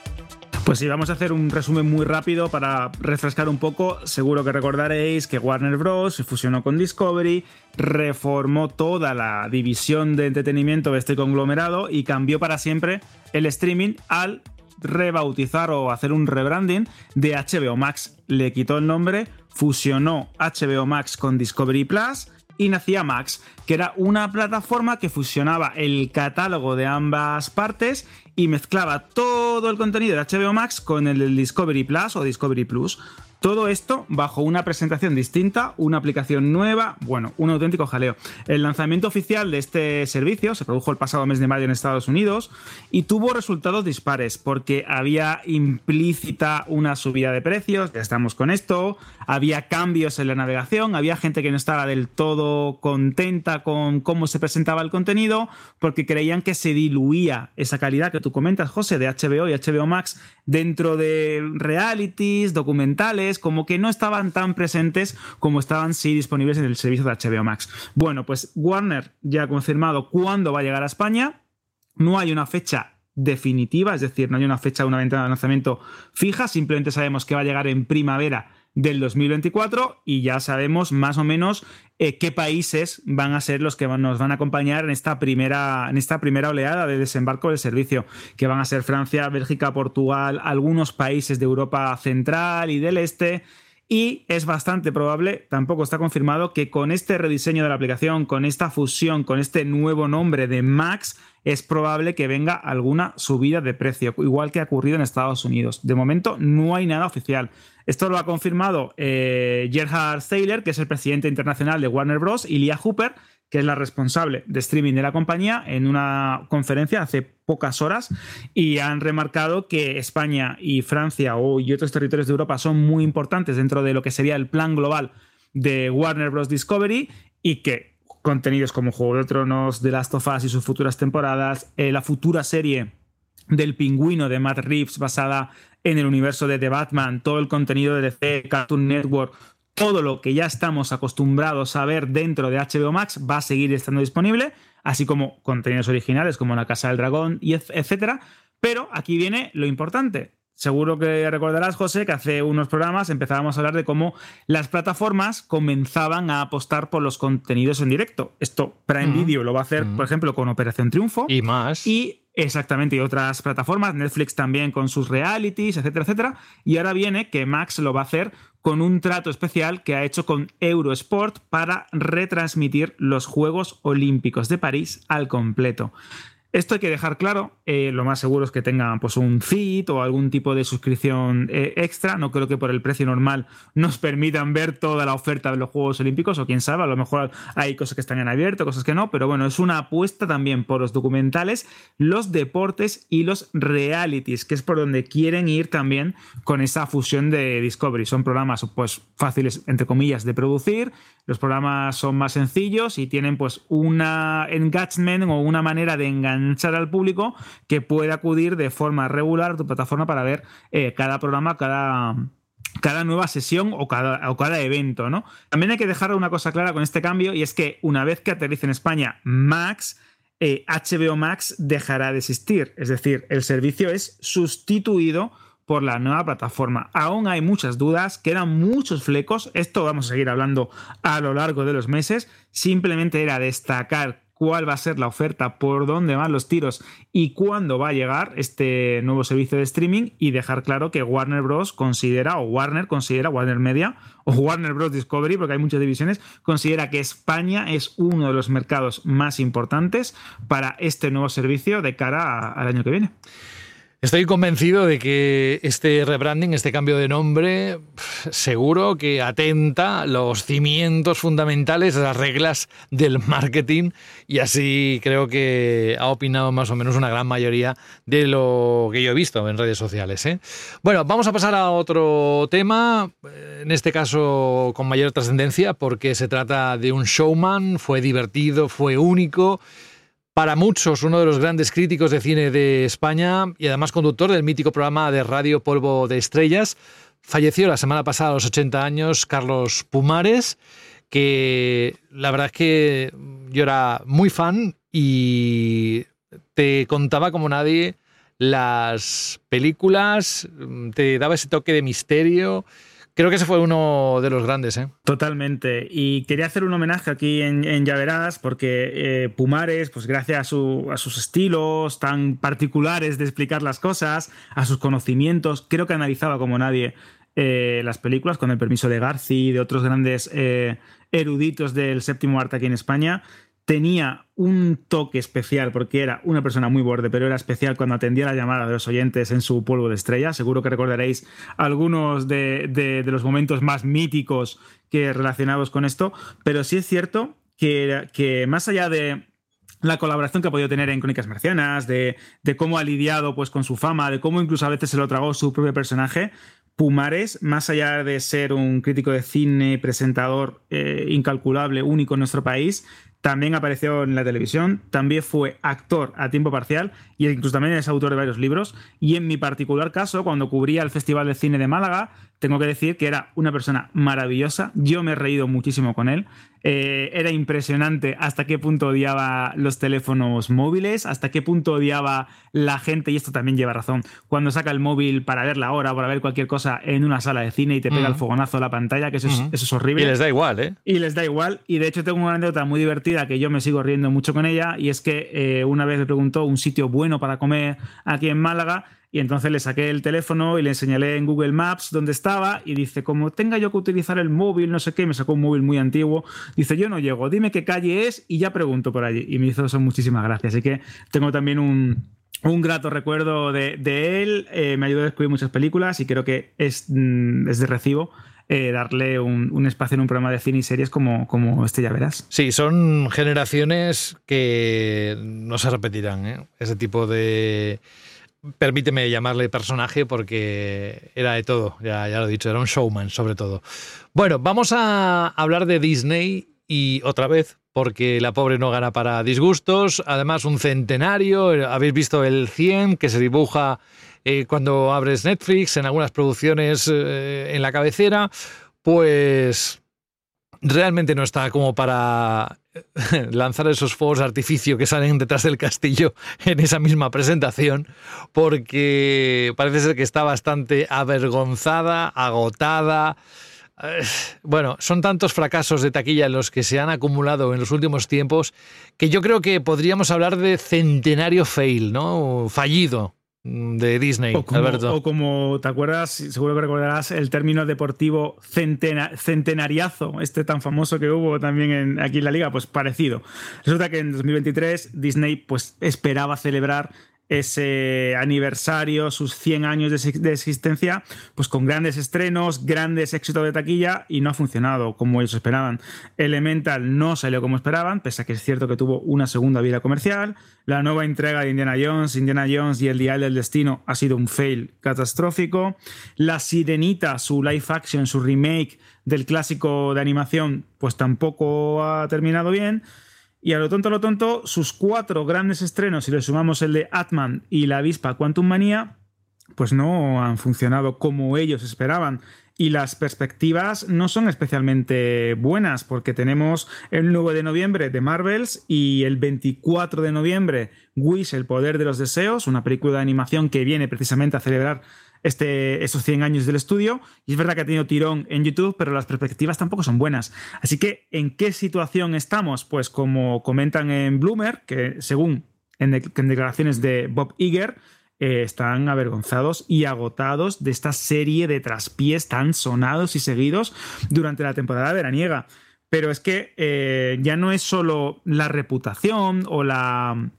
Pues sí, vamos a hacer un resumen muy rápido para refrescar un poco. Seguro que recordaréis que Warner Bros. se fusionó con Discovery, reformó toda la división de entretenimiento de este conglomerado y cambió para siempre el streaming al rebautizar o hacer un rebranding de HBO Max. Le quitó el nombre, fusionó HBO Max con Discovery Plus y nacía Max, que era una plataforma que fusionaba el catálogo de ambas partes y mezclaba todo el contenido de HBO Max con el Discovery Plus o Discovery Plus. Todo esto bajo una presentación distinta, una aplicación nueva, bueno, un auténtico jaleo. El lanzamiento oficial de este servicio se produjo el pasado mes de mayo en Estados Unidos y tuvo resultados dispares porque había implícita una subida de precios, ya estamos con esto, había cambios en la navegación, había gente que no estaba del todo contenta con cómo se presentaba el contenido porque creían que se diluía esa calidad que tú comentas, José, de HBO y HBO Max dentro de realities, documentales, como que no estaban tan presentes como estaban sí disponibles en el servicio de HBO Max. Bueno, pues Warner ya ha confirmado cuándo va a llegar a España. No hay una fecha definitiva, es decir, no hay una fecha una ventana de lanzamiento fija, simplemente sabemos que va a llegar en primavera del 2024 y ya sabemos más o menos eh, qué países van a ser los que nos van a acompañar en esta, primera, en esta primera oleada de desembarco del servicio, que van a ser Francia, Bélgica, Portugal, algunos países de Europa Central y del Este. Y es bastante probable, tampoco está confirmado, que con este rediseño de la aplicación, con esta fusión, con este nuevo nombre de Max, es probable que venga alguna subida de precio, igual que ha ocurrido en Estados Unidos. De momento no hay nada oficial. Esto lo ha confirmado eh, Gerhard Seiler, que es el presidente internacional de Warner Bros., y Lia Hooper, que es la responsable de streaming de la compañía, en una conferencia hace pocas horas y han remarcado que España y Francia y otros territorios de Europa son muy importantes dentro de lo que sería el plan global de Warner Bros. Discovery y que contenidos como Juego de Tronos, The Last of Us y sus futuras temporadas, eh, la futura serie del pingüino de Matt Reeves basada en el universo de The Batman, todo el contenido de DC, Cartoon Network, todo lo que ya estamos acostumbrados a ver dentro de HBO Max va a seguir estando disponible, así como contenidos originales como La Casa del Dragón y etcétera. Pero aquí viene lo importante. Seguro que recordarás, José, que hace unos programas empezábamos a hablar de cómo las plataformas comenzaban a apostar por los contenidos en directo. Esto Prime Video lo va a hacer, por ejemplo, con Operación Triunfo. Y más. Y exactamente, y otras plataformas, Netflix también con sus realities, etcétera, etcétera. Y ahora viene que Max lo va a hacer con un trato especial que ha hecho con Eurosport para retransmitir los Juegos Olímpicos de París al completo. Esto hay que dejar claro, eh, lo más seguro es que tengan pues, un feed o algún tipo de suscripción eh, extra. No creo que por el precio normal nos permitan ver toda la oferta de los Juegos Olímpicos, o quién sabe, a lo mejor hay cosas que están en abierto, cosas que no, pero bueno, es una apuesta también por los documentales, los deportes y los realities, que es por donde quieren ir también con esa fusión de Discovery. Son programas pues fáciles, entre comillas, de producir, los programas son más sencillos y tienen pues una engagement o una manera de enganchar al público que puede acudir de forma regular a tu plataforma para ver eh, cada programa, cada, cada nueva sesión o cada, o cada evento, ¿no? También hay que dejar una cosa clara con este cambio y es que una vez que aterrice en España Max, HBO eh, Max dejará de existir. Es decir, el servicio es sustituido por la nueva plataforma. Aún hay muchas dudas, quedan muchos flecos, esto vamos a seguir hablando a lo largo de los meses, simplemente era destacar cuál va a ser la oferta, por dónde van los tiros y cuándo va a llegar este nuevo servicio de streaming y dejar claro que Warner Bros. considera, o Warner considera, Warner Media <laughs> o Warner Bros. Discovery, porque hay muchas divisiones, considera que España es uno de los mercados más importantes para este nuevo servicio de cara al año que viene. Estoy convencido de que este rebranding, este cambio de nombre, seguro que atenta los cimientos fundamentales, las reglas del marketing y así creo que ha opinado más o menos una gran mayoría de lo que yo he visto en redes sociales. ¿eh? Bueno, vamos a pasar a otro tema, en este caso con mayor trascendencia porque se trata de un showman, fue divertido, fue único para muchos uno de los grandes críticos de cine de España y además conductor del mítico programa de radio Polvo de Estrellas. Falleció la semana pasada a los 80 años Carlos Pumares, que la verdad es que yo era muy fan y te contaba como nadie las películas, te daba ese toque de misterio Creo que ese fue uno de los grandes, ¿eh? Totalmente. Y quería hacer un homenaje aquí en, en porque eh, Pumares, pues gracias a, sus estilos tan particulares de explicar las cosas, a sus conocimientos, creo que analizaba como nadie eh, las películas, con el permiso de Garci y de otros grandes eh, eruditos del séptimo arte aquí en España tenía un toque especial porque era una persona muy borde, pero era especial cuando atendía la llamada de los oyentes en su polvo de estrella. Seguro que recordaréis algunos de, los momentos más míticos que relacionados con esto, pero sí es cierto que, más allá de, la colaboración que ha podido tener en Crónicas Marcianas, de, cómo ha lidiado pues, con su fama, de cómo incluso a veces se lo tragó su propio personaje, Pumares, más allá de ser un crítico de cine, presentador eh, incalculable, único en nuestro país, también apareció en la televisión, también fue actor a tiempo parcial y incluso también es autor de varios libros. Y en mi particular caso, cuando cubría el Festival de Cine de Málaga, tengo que decir que era una persona maravillosa. Yo me he reído muchísimo con él. Eh, era impresionante hasta qué punto odiaba los teléfonos móviles, hasta qué punto odiaba la gente, y esto también lleva razón, cuando saca el móvil para ver la hora o para ver cualquier cosa en una sala de cine y te pega el fogonazo a la pantalla, que eso, es, eso es horrible. Y les da igual, ¿eh? Y les da igual. Y de hecho tengo una anécdota muy divertida que yo me sigo riendo mucho con ella, y es que eh, una vez me preguntó un sitio bueno para comer aquí en Málaga y entonces le saqué el teléfono y le señalé en Google Maps dónde estaba y dice, como tenga yo que utilizar el móvil, no sé qué, me sacó un móvil muy antiguo, dice, yo no llego, dime qué calle es y ya pregunto por allí. Y me hizo eso muchísimas gracias. Así que tengo también un, grato recuerdo de, él, eh, me ayudó a descubrir muchas películas y creo que es, mm, es de recibo eh, darle un, un, espacio en un programa de cine y series como, como este, ya verás. Sí, son generaciones que no se repetirán, ¿eh? ese tipo de... Permíteme llamarle personaje porque era de todo, ya, ya lo he dicho, era un showman sobre todo. Bueno, vamos a hablar de Disney y otra vez, porque la pobre no gana para disgustos, además un centenario, habéis visto el 100 que se dibuja eh, cuando abres Netflix, en algunas producciones eh, en la cabecera, pues realmente no está como para <laughs> lanzar esos fuegos de artificio que salen detrás del castillo en esa misma presentación, porque parece ser que está bastante avergonzada, agotada. Eh, bueno, son tantos fracasos de taquilla los que se han acumulado en los últimos tiempos que yo creo que podríamos hablar de centenario fail, ¿no? Fallido de Disney, o como, Alberto. O como te acuerdas, seguro que recordarás el término deportivo centena, centenariazo, este tan famoso que hubo también en, aquí en la liga, pues parecido. Resulta que en 2023 Disney pues esperaba celebrar ese aniversario, sus 100 años de, existencia, pues con grandes estrenos, grandes éxitos de taquilla y no ha funcionado como ellos esperaban. Elemental no salió como esperaban, pese a que es cierto que tuvo una segunda vida comercial. La nueva entrega de Indiana Jones, Indiana Jones y el Dial del Destino ha sido un fail catastrófico. La Sirenita, su live action, su remake del clásico de animación, pues tampoco ha terminado bien. Y a lo tonto, a lo tonto, sus cuatro grandes estrenos, si le sumamos el de Atman y la avispa Quantum Manía, pues no han funcionado como ellos esperaban. Y las perspectivas no son especialmente buenas, porque tenemos el 9 de noviembre de Marvels y el 24 de noviembre Wish, el poder de los deseos, una película de animación que viene precisamente a celebrar este, esos 100 años del estudio. Y es verdad que ha tenido tirón en YouTube, pero las perspectivas tampoco son buenas. Así que, ¿en qué situación estamos? Pues como comentan en Bloomer, que según en, declaraciones de Bob Iger, eh, están avergonzados y agotados de esta serie de traspiés tan sonados y seguidos durante la temporada veraniega. Pero es que eh, ya no es solo la reputación o la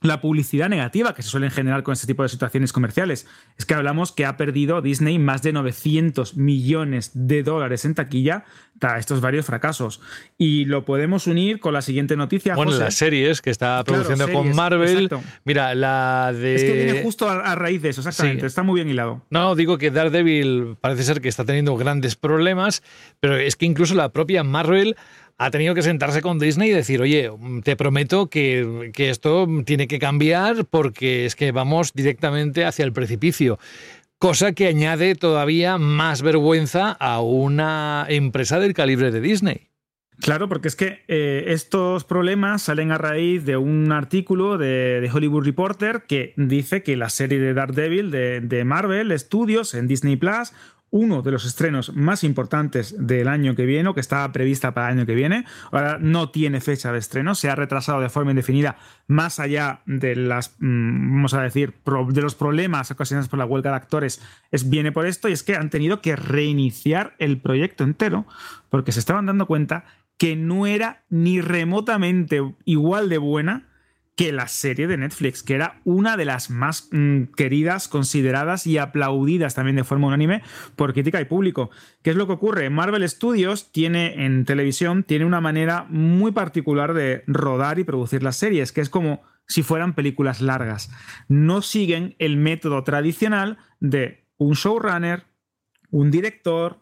la publicidad negativa que se suele generar con este tipo de situaciones comerciales. Es que hablamos que ha perdido Disney más de 900 millones de dólares en taquilla tras estos varios fracasos. Y lo podemos unir con la siguiente noticia. Bueno, las series que está produciendo con Marvel. Mira, la de. Es que viene justo a, raíz de eso, exactamente. Está muy bien hilado. No, digo que Daredevil parece ser que está teniendo grandes problemas, pero es que incluso la propia Marvel ha tenido que sentarse con Disney y decir, oye, te prometo que, esto tiene que cambiar porque es que vamos directamente hacia el precipicio cosa que añade todavía más vergüenza a una empresa del calibre de Disney. Claro, porque es que eh, estos problemas salen a raíz de un artículo de, Hollywood Reporter que dice que la serie de Daredevil de, de Marvel Studios en Disney Plus uno de los estrenos más importantes del año que viene, o que estaba prevista para el año que viene. Ahora no tiene fecha de estreno, se ha retrasado de forma indefinida, más allá de las, mm, vamos a decir, de los problemas ocasionados por la huelga de actores, es, viene por esto, y es que han tenido que reiniciar el proyecto entero, porque se estaban dando cuenta que no era ni remotamente igual de buena que la serie de Netflix, que era una de las más mm, queridas, consideradas y aplaudidas también de forma unánime por crítica y público. ¿Qué es lo que ocurre? Marvel Studios tiene en televisión, tiene una manera muy particular de rodar y producir las series, que es como si fueran películas largas. No siguen el método tradicional de un showrunner, un director,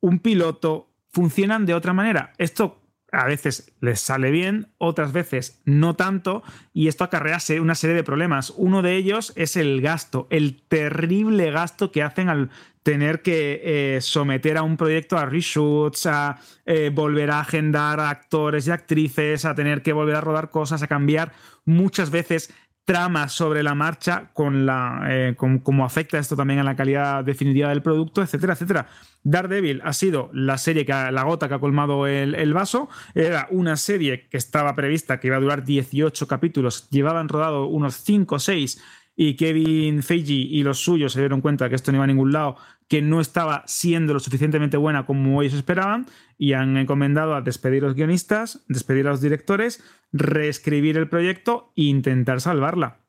un piloto, funcionan de otra manera. Esto a veces les sale bien, otras veces no tanto, y esto acarrea una serie de problemas. Uno de ellos es el gasto, el terrible gasto que hacen al tener que eh, someter a un proyecto a reshoots, a eh, volver a agendar a actores y actrices, a tener que volver a rodar cosas, a cambiar muchas veces tramas sobre la marcha, con la, eh, como afecta esto también a la calidad definitiva del producto, etcétera, etcétera. Daredevil ha sido la serie, que la gota que ha colmado el, vaso. Era una serie que estaba prevista que iba a durar 18 capítulos, llevaban rodado unos 5 o 6 y Kevin Feige y los suyos se dieron cuenta que esto no iba a ningún lado, que no estaba siendo lo suficientemente buena como ellos esperaban y han encomendado a despedir a los guionistas, despedir a los directores, reescribir el proyecto e intentar salvarla.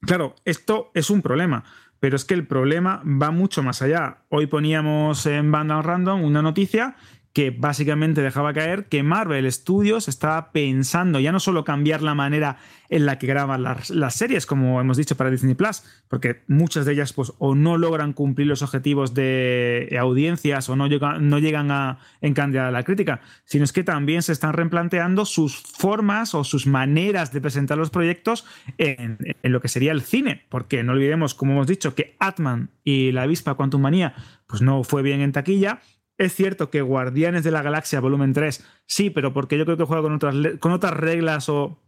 Claro, esto es un problema pero es que el problema va mucho más allá. Hoy poníamos en Banda Random una noticia que básicamente dejaba caer que Marvel Studios estaba pensando ya no solo cambiar la manera en la que graban las, series, como hemos dicho para Disney Plus, porque muchas de ellas pues, o no logran cumplir los objetivos de audiencias o no, llegan, no llegan a encandear a la crítica, sino es que también se están replanteando sus formas o sus maneras de presentar los proyectos en, en lo que sería el cine, porque no olvidemos, como hemos dicho, que Atman y la avispa Quantum Manía pues no fue bien en taquilla es cierto que Guardianes de la Galaxia Volumen 3, sí, pero porque yo creo que juega con otras, con otras reglas o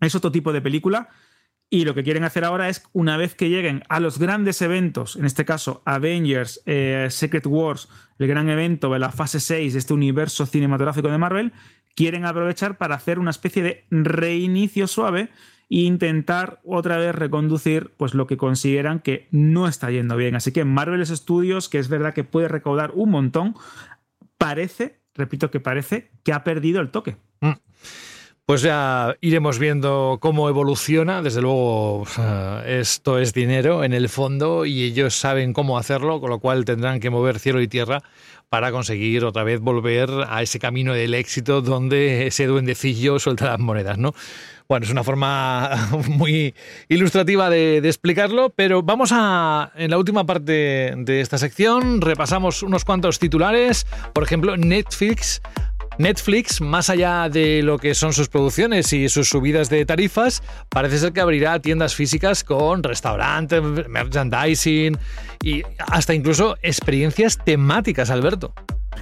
es otro tipo de película. Y lo que quieren hacer ahora es, una vez que lleguen a los grandes eventos, en este caso Avengers, eh, Secret Wars, el gran evento de la fase 6 de este universo cinematográfico de Marvel, quieren aprovechar para hacer una especie de reinicio suave e intentar otra vez reconducir pues lo que consideran que no está yendo bien. Así que Marvel Studios, que es verdad que puede recaudar un montón, parece, repito que parece, que ha perdido el toque. Mm. Pues ya iremos viendo cómo evoluciona. Desde luego, esto es dinero en el fondo y ellos saben cómo hacerlo, con lo cual tendrán que mover cielo y tierra para conseguir otra vez volver a ese camino del éxito donde ese duendecillo suelta las monedas, ¿no? Bueno, es una forma <laughs> muy ilustrativa de, explicarlo, pero vamos a, en la última parte de esta sección, repasamos unos cuantos titulares. Por ejemplo, Netflix Netflix, más allá de lo que son sus producciones y sus subidas de tarifas, parece ser que abrirá tiendas físicas con restaurantes, merchandising y hasta incluso experiencias temáticas, Alberto.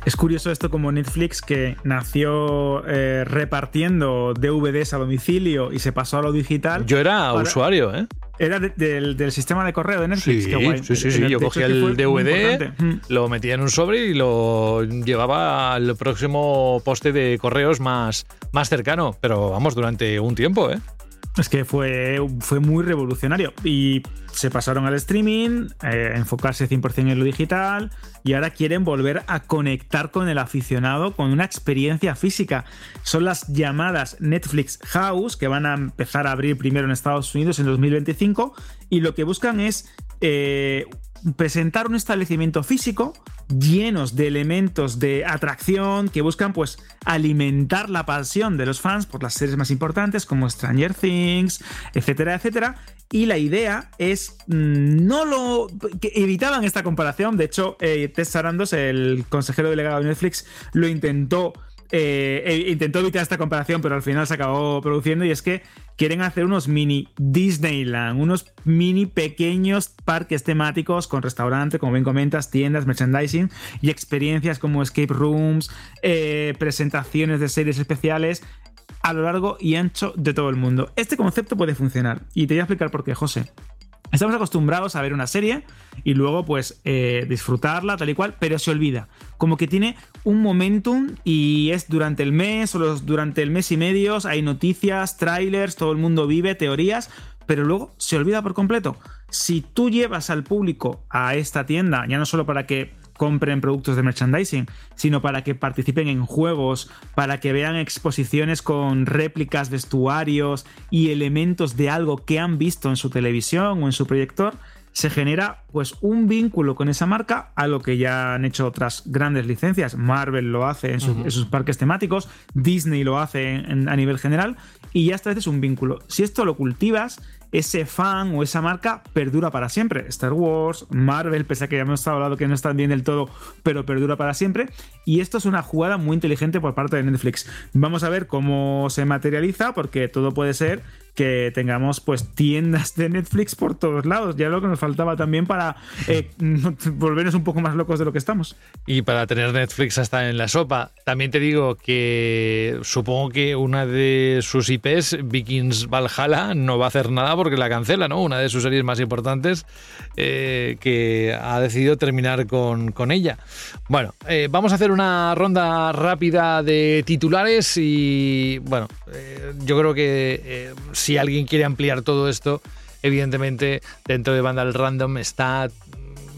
Es curioso esto como Netflix que nació eh, repartiendo DVDs a domicilio y se pasó a lo digital. Yo era usuario, ¿eh? Era del, sistema de correo de Netflix. Sí, sí, sí, Yo cogía el DVD, mm. lo metía en un sobre y lo llevaba al próximo poste de correos más, más cercano. Pero vamos, durante un tiempo, ¿eh? Es que fue, fue muy revolucionario y se pasaron al streaming, eh, enfocarse 100% en lo digital y ahora quieren volver a conectar con el aficionado con una experiencia física. Son las llamadas Netflix House que van a empezar a abrir primero en Estados Unidos en 2025 y lo que buscan es eh, presentar un establecimiento físico llenos de elementos de atracción que buscan pues alimentar la pasión de los fans por las series más importantes como Stranger Things, etcétera, etcétera. Y la idea es mm, no lo que evitaban esta comparación. De hecho, eh, Tess Sarandos, el consejero delegado de Netflix, lo intentó eh, e intentó evitar esta comparación, pero al final se acabó produciendo y es que quieren hacer unos mini Disneyland, unos mini pequeños parques temáticos con restaurante, como bien comentas, tiendas, merchandising y experiencias como escape rooms, eh, presentaciones de series especiales a lo largo y ancho de todo el mundo. Este concepto puede funcionar y te voy a explicar por qué, José. Estamos acostumbrados a ver una serie y luego pues eh, disfrutarla tal y cual, pero se olvida. Como que tiene un momentum y es durante el mes o durante el mes y medio, hay noticias, trailers, todo el mundo vive, teorías, pero luego se olvida por completo. Si tú llevas al público a esta tienda, ya no solo para que compren productos de merchandising, sino para que participen en juegos, para que vean exposiciones con réplicas, vestuarios y elementos de algo que han visto en su televisión o en su proyector, se genera pues un vínculo con esa marca, a lo que ya han hecho otras grandes licencias. Marvel lo hace en, sus parques temáticos, Disney lo hace a nivel general, y ya esta vez es un vínculo. Si esto lo cultivas, ese fan o esa marca perdura para siempre. Star Wars, Marvel, pese a que ya hemos estado hablando que no están bien del todo, pero perdura para siempre. Y esto es una jugada muy inteligente por parte de Netflix. Vamos a ver cómo se materializa, porque todo puede ser que tengamos pues tiendas de Netflix por todos lados. Ya lo que nos faltaba también para eh, <laughs> volvernos un poco más locos de lo que estamos. Y para tener Netflix hasta en la sopa. También te digo que supongo que una de sus IPs, Vikings Valhalla, no va a hacer nada porque la cancela, ¿no? Una de sus series más importantes eh, que ha decidido terminar con, ella. Bueno, eh, vamos a hacer una ronda rápida de titulares y bueno, yo creo que si alguien quiere ampliar todo esto, evidentemente dentro de Vandal Random está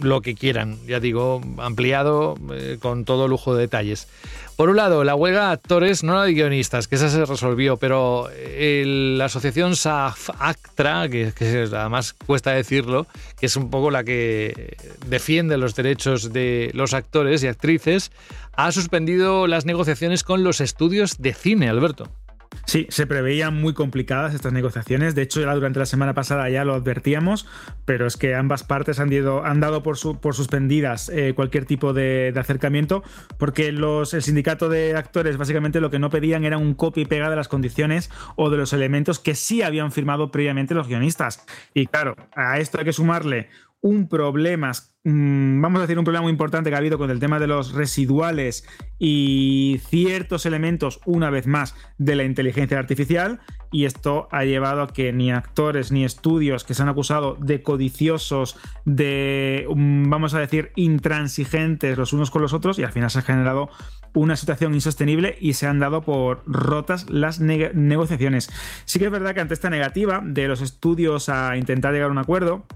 lo que quieran, ya digo, ampliado eh, con todo lujo de detalles. Por un lado, la huelga de actores, no la de guionistas, que esa se resolvió, pero la asociación SAF-ACTRA, que, que, además cuesta decirlo, que es un poco la que defiende los derechos de los actores y actrices, ha suspendido las negociaciones con los estudios de cine, Alberto. Sí, se preveían muy complicadas estas negociaciones. De hecho, ya durante la semana pasada ya lo advertíamos, pero es que ambas partes han, dado por, suspendidas eh, cualquier tipo de, acercamiento, porque los, el sindicato de actores básicamente lo que no pedían era un copy y pega de las condiciones o de los elementos que sí habían firmado previamente los guionistas. Y claro, a esto hay que sumarle un problema, vamos a decir, un problema muy importante que ha habido con el tema de los residuales y ciertos elementos, una vez más, de la inteligencia artificial. Y esto ha llevado a que ni actores ni estudios que se han acusado de codiciosos, de, mm, vamos a decir, intransigentes los unos con los otros, y al final se ha generado una situación insostenible y se han dado por rotas las negociaciones. Sí que es verdad que ante esta negativa de los estudios a intentar llegar a un acuerdo,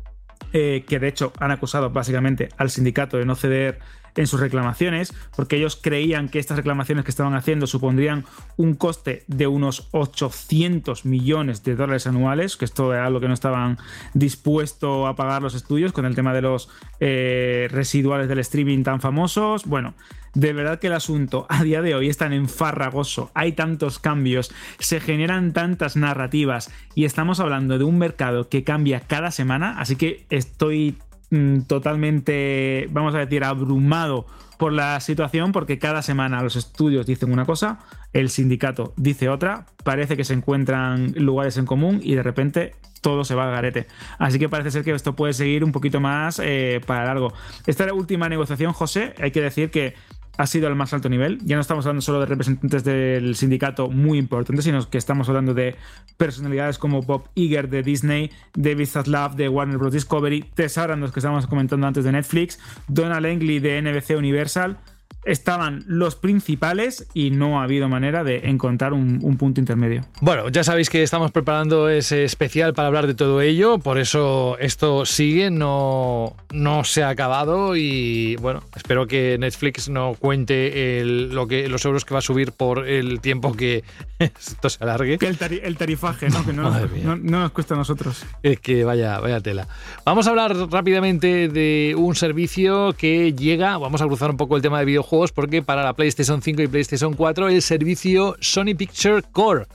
eh, que de hecho han acusado básicamente al sindicato de no ceder en sus reclamaciones, porque ellos creían que estas reclamaciones que estaban haciendo supondrían un coste de unos 800 millones de dólares anuales, que esto era lo que no estaban dispuestos a pagar los estudios con el tema de los eh, residuales del streaming tan famosos. Bueno, de verdad que el asunto a día de hoy es tan enfarragoso, hay tantos cambios, se generan tantas narrativas y estamos hablando de un mercado que cambia cada semana, así que estoy mm, totalmente, vamos a decir, abrumado por la situación porque cada semana los estudios dicen una cosa, el sindicato dice otra, parece que se encuentran lugares en común y de repente todo se va al garete. Así que parece ser que esto puede seguir un poquito más eh, para largo. Esta última negociación, José, hay que decir que ha sido al más alto nivel. Ya no estamos hablando solo de representantes del sindicato muy importantes, sino que estamos hablando de personalidades como Bob Iger de Disney, David Zaslav de Warner Bros. Discovery, Tess los que estábamos comentando antes de Netflix, Donald Langley de NBC Universal estaban los principales y no ha habido manera de encontrar un, punto intermedio. Bueno, ya sabéis que estamos preparando ese especial para hablar de todo ello, por eso esto sigue, no, no se ha acabado y bueno, espero que Netflix no cuente lo que, los euros que va a subir por el tiempo que <laughs> esto se alargue. Que el, tarifaje, ¿no? que no, no, nos cuesta a nosotros. Es que vaya, vaya tela. Vamos a hablar rápidamente de un servicio que llega, vamos a cruzar un poco el tema de videojuegos porque para la PlayStation 5 y PlayStation 4 el servicio Sony Picture Core,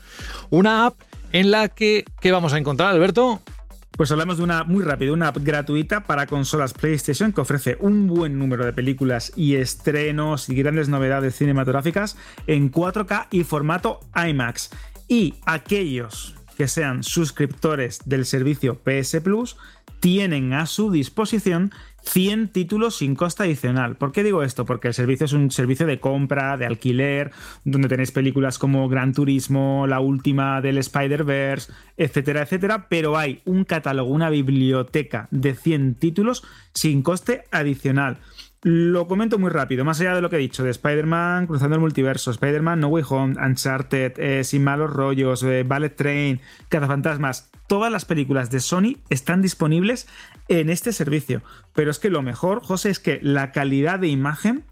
una app en la que ¿qué vamos a encontrar, Alberto? Pues hablamos de una muy rápida, una app gratuita para consolas PlayStation que ofrece un buen número de películas y estrenos y grandes novedades cinematográficas en 4K y formato IMAX. Y aquellos que sean suscriptores del servicio PS Plus tienen a su disposición 100 títulos sin costa adicional. ¿Por qué digo esto? Porque el servicio es un servicio de compra, de alquiler, donde tenéis películas como Gran Turismo, la última del Spider-Verse, etcétera, etcétera, pero hay un catálogo, una biblioteca de 100 títulos sin coste adicional. Lo comento muy rápido, más allá de lo que he dicho, de Spider-Man cruzando el multiverso, Spider-Man No Way Home, Uncharted, eh, Sin Malos Rollos, eh, Ballet Train, Cazafantasmas, todas las películas de Sony están disponibles en este servicio. Pero es que lo mejor, José, es que la calidad de imagen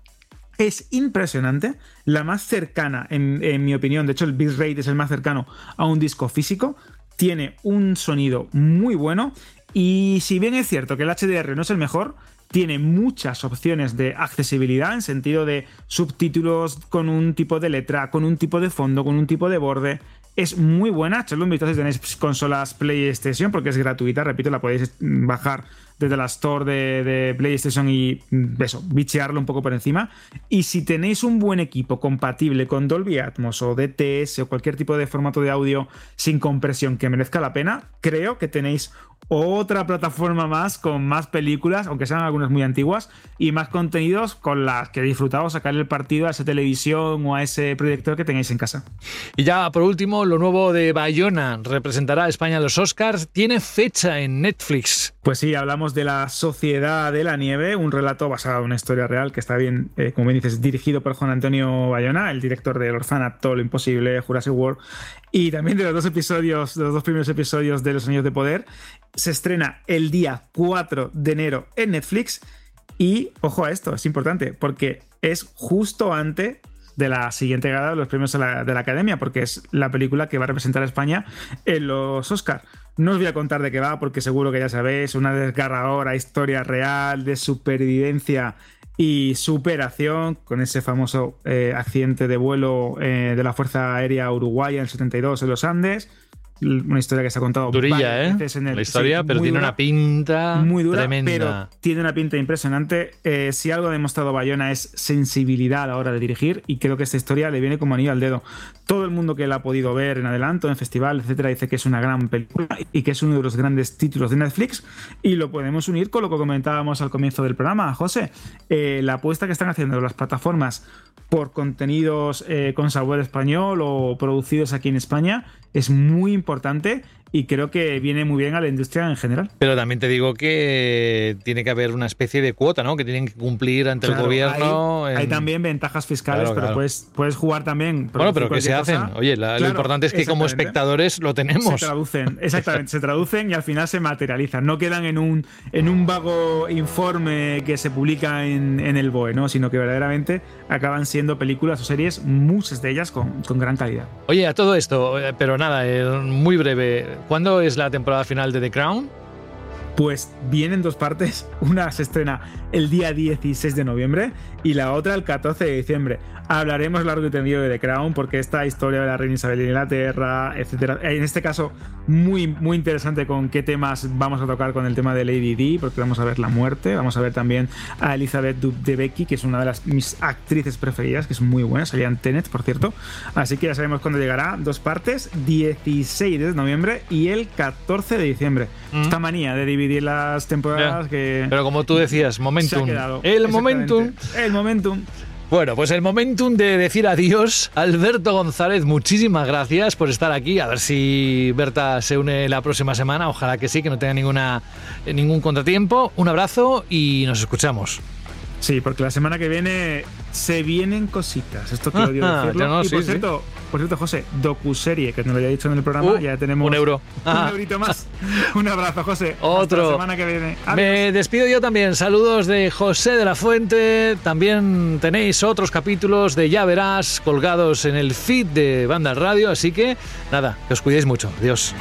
es impresionante, la más cercana, en, mi opinión, de hecho el bitrate es el más cercano a un disco físico, tiene un sonido muy bueno y si bien es cierto que el HDR no es el mejor, tiene muchas opciones de accesibilidad en sentido de subtítulos con un tipo de letra, con un tipo de fondo, con un tipo de borde. Es muy buena, echadle un vistazo tenéis consolas PlayStation porque es gratuita, repito, la podéis bajar desde la store de, PlayStation y mm, eso, bichearlo un poco por encima. Y si tenéis un buen equipo compatible con Dolby Atmos o DTS o cualquier tipo de formato de audio sin compresión que merezca la pena, creo que tenéis otra plataforma más con más películas, aunque sean algunas muy antiguas, y más contenidos con las que disfrutado sacar el partido a esa televisión o a ese proyector que tengáis en casa. Y ya por último, lo nuevo de Bayona representará a España en los Oscars. Tiene fecha en Netflix. Pues sí, hablamos de la Sociedad de la Nieve, un relato basado en una historia real que está bien, eh, como bien dices, dirigido por Juan Antonio Bayona, el director de El Orfanato, Lo Imposible, Jurassic World, y también de los dos episodios, de los dos primeros episodios de Los Años de Poder. Se estrena el día 4 de enero en Netflix Y ojo a esto, es importante, porque es justo antes de la siguiente gala de los premios de la, de la Academia, porque es la película que va a representar a España en los Oscars. No os voy a contar de qué va, porque seguro que ya sabéis, una desgarradora historia real de supervivencia y superación con ese famoso eh, accidente de vuelo eh, de la Fuerza Aérea Uruguaya en el 72 en los Andes una historia que se ha contado durilla, ¿eh? En el, la historia, pero tiene una pinta muy dura, tremenda. pero tiene una pinta impresionante. Eh, si algo ha demostrado Bayona es sensibilidad a la hora de dirigir y creo que esta historia le viene como anillo al dedo. Todo el mundo que la ha podido ver en adelanto, en festival, etcétera, dice que es una gran película y que es uno de los grandes títulos de Netflix y lo podemos unir con lo que comentábamos al comienzo del programa, José. Eh, la apuesta que están haciendo las plataformas por contenidos eh, con sabor español o producidos aquí en España es muy importante y creo que viene muy bien a la industria en general. Pero también te digo que tiene que haber una especie de cuota, ¿no? Que tienen que cumplir ante el gobierno. Hay, también ventajas fiscales, Claro, pero claro. Puedes, puedes jugar también. Bueno, pero que se hacen. Oye, la- lo importante es que como espectadores lo tenemos. Se traducen, <laughs> exactamente, se traducen y al final se materializan. No quedan en un, en un vago informe que se publica en, en el BOE, ¿no? Sino que verdaderamente acaban siendo películas o series, muchas de ellas con, con gran calidad. Oye, a todo esto, eh, pero nada, eh, muy breve. ¿Cuándo es la temporada final de The Crown? Pues vienen dos partes. <laughs> Una se estrena el día 16 de noviembre y la otra el 14 de diciembre. Hablaremos largo y tendido de The Crown porque esta historia de la reina Isabel de Inglaterra, etcétera. En este caso, muy, muy interesante con qué temas vamos a tocar con el tema de Lady Di, porque vamos a ver la muerte, vamos a ver también a Elizabeth Debicki, que es una de las mis actrices preferidas, que es muy buena, salía en Tenet, por cierto. Así que ya sabemos cuándo llegará. Dos partes, 16 de noviembre y el 14 de diciembre. Esta manía de dividir las temporadas que... Pero como tú decías, se ha momentum. quedado. El momentum. El momentum. Bueno, pues el momentum de decir adiós. Alberto González, muchísimas gracias por estar aquí. A ver si Berta se une la próxima semana. Ojalá que sí, que no tenga ninguna, ningún contratiempo. Un abrazo y nos escuchamos. Sí, porque la semana que viene se vienen cositas. Esto quiero yo <laughs> Ah, decirlo. no, y sí, por sí. cierto, por cierto, José, docuserie, que no lo había dicho en el programa, Uh, ya tenemos un euro. Un Ah. eurito más. <laughs> un abrazo, José. Hasta Otro. la semana que viene. Adiós. Me despido yo también. Saludos de José de la Fuente. También tenéis otros capítulos de Ya Verás colgados en el feed de Banda Radio. Así que nada, que os cuidéis mucho. Adiós.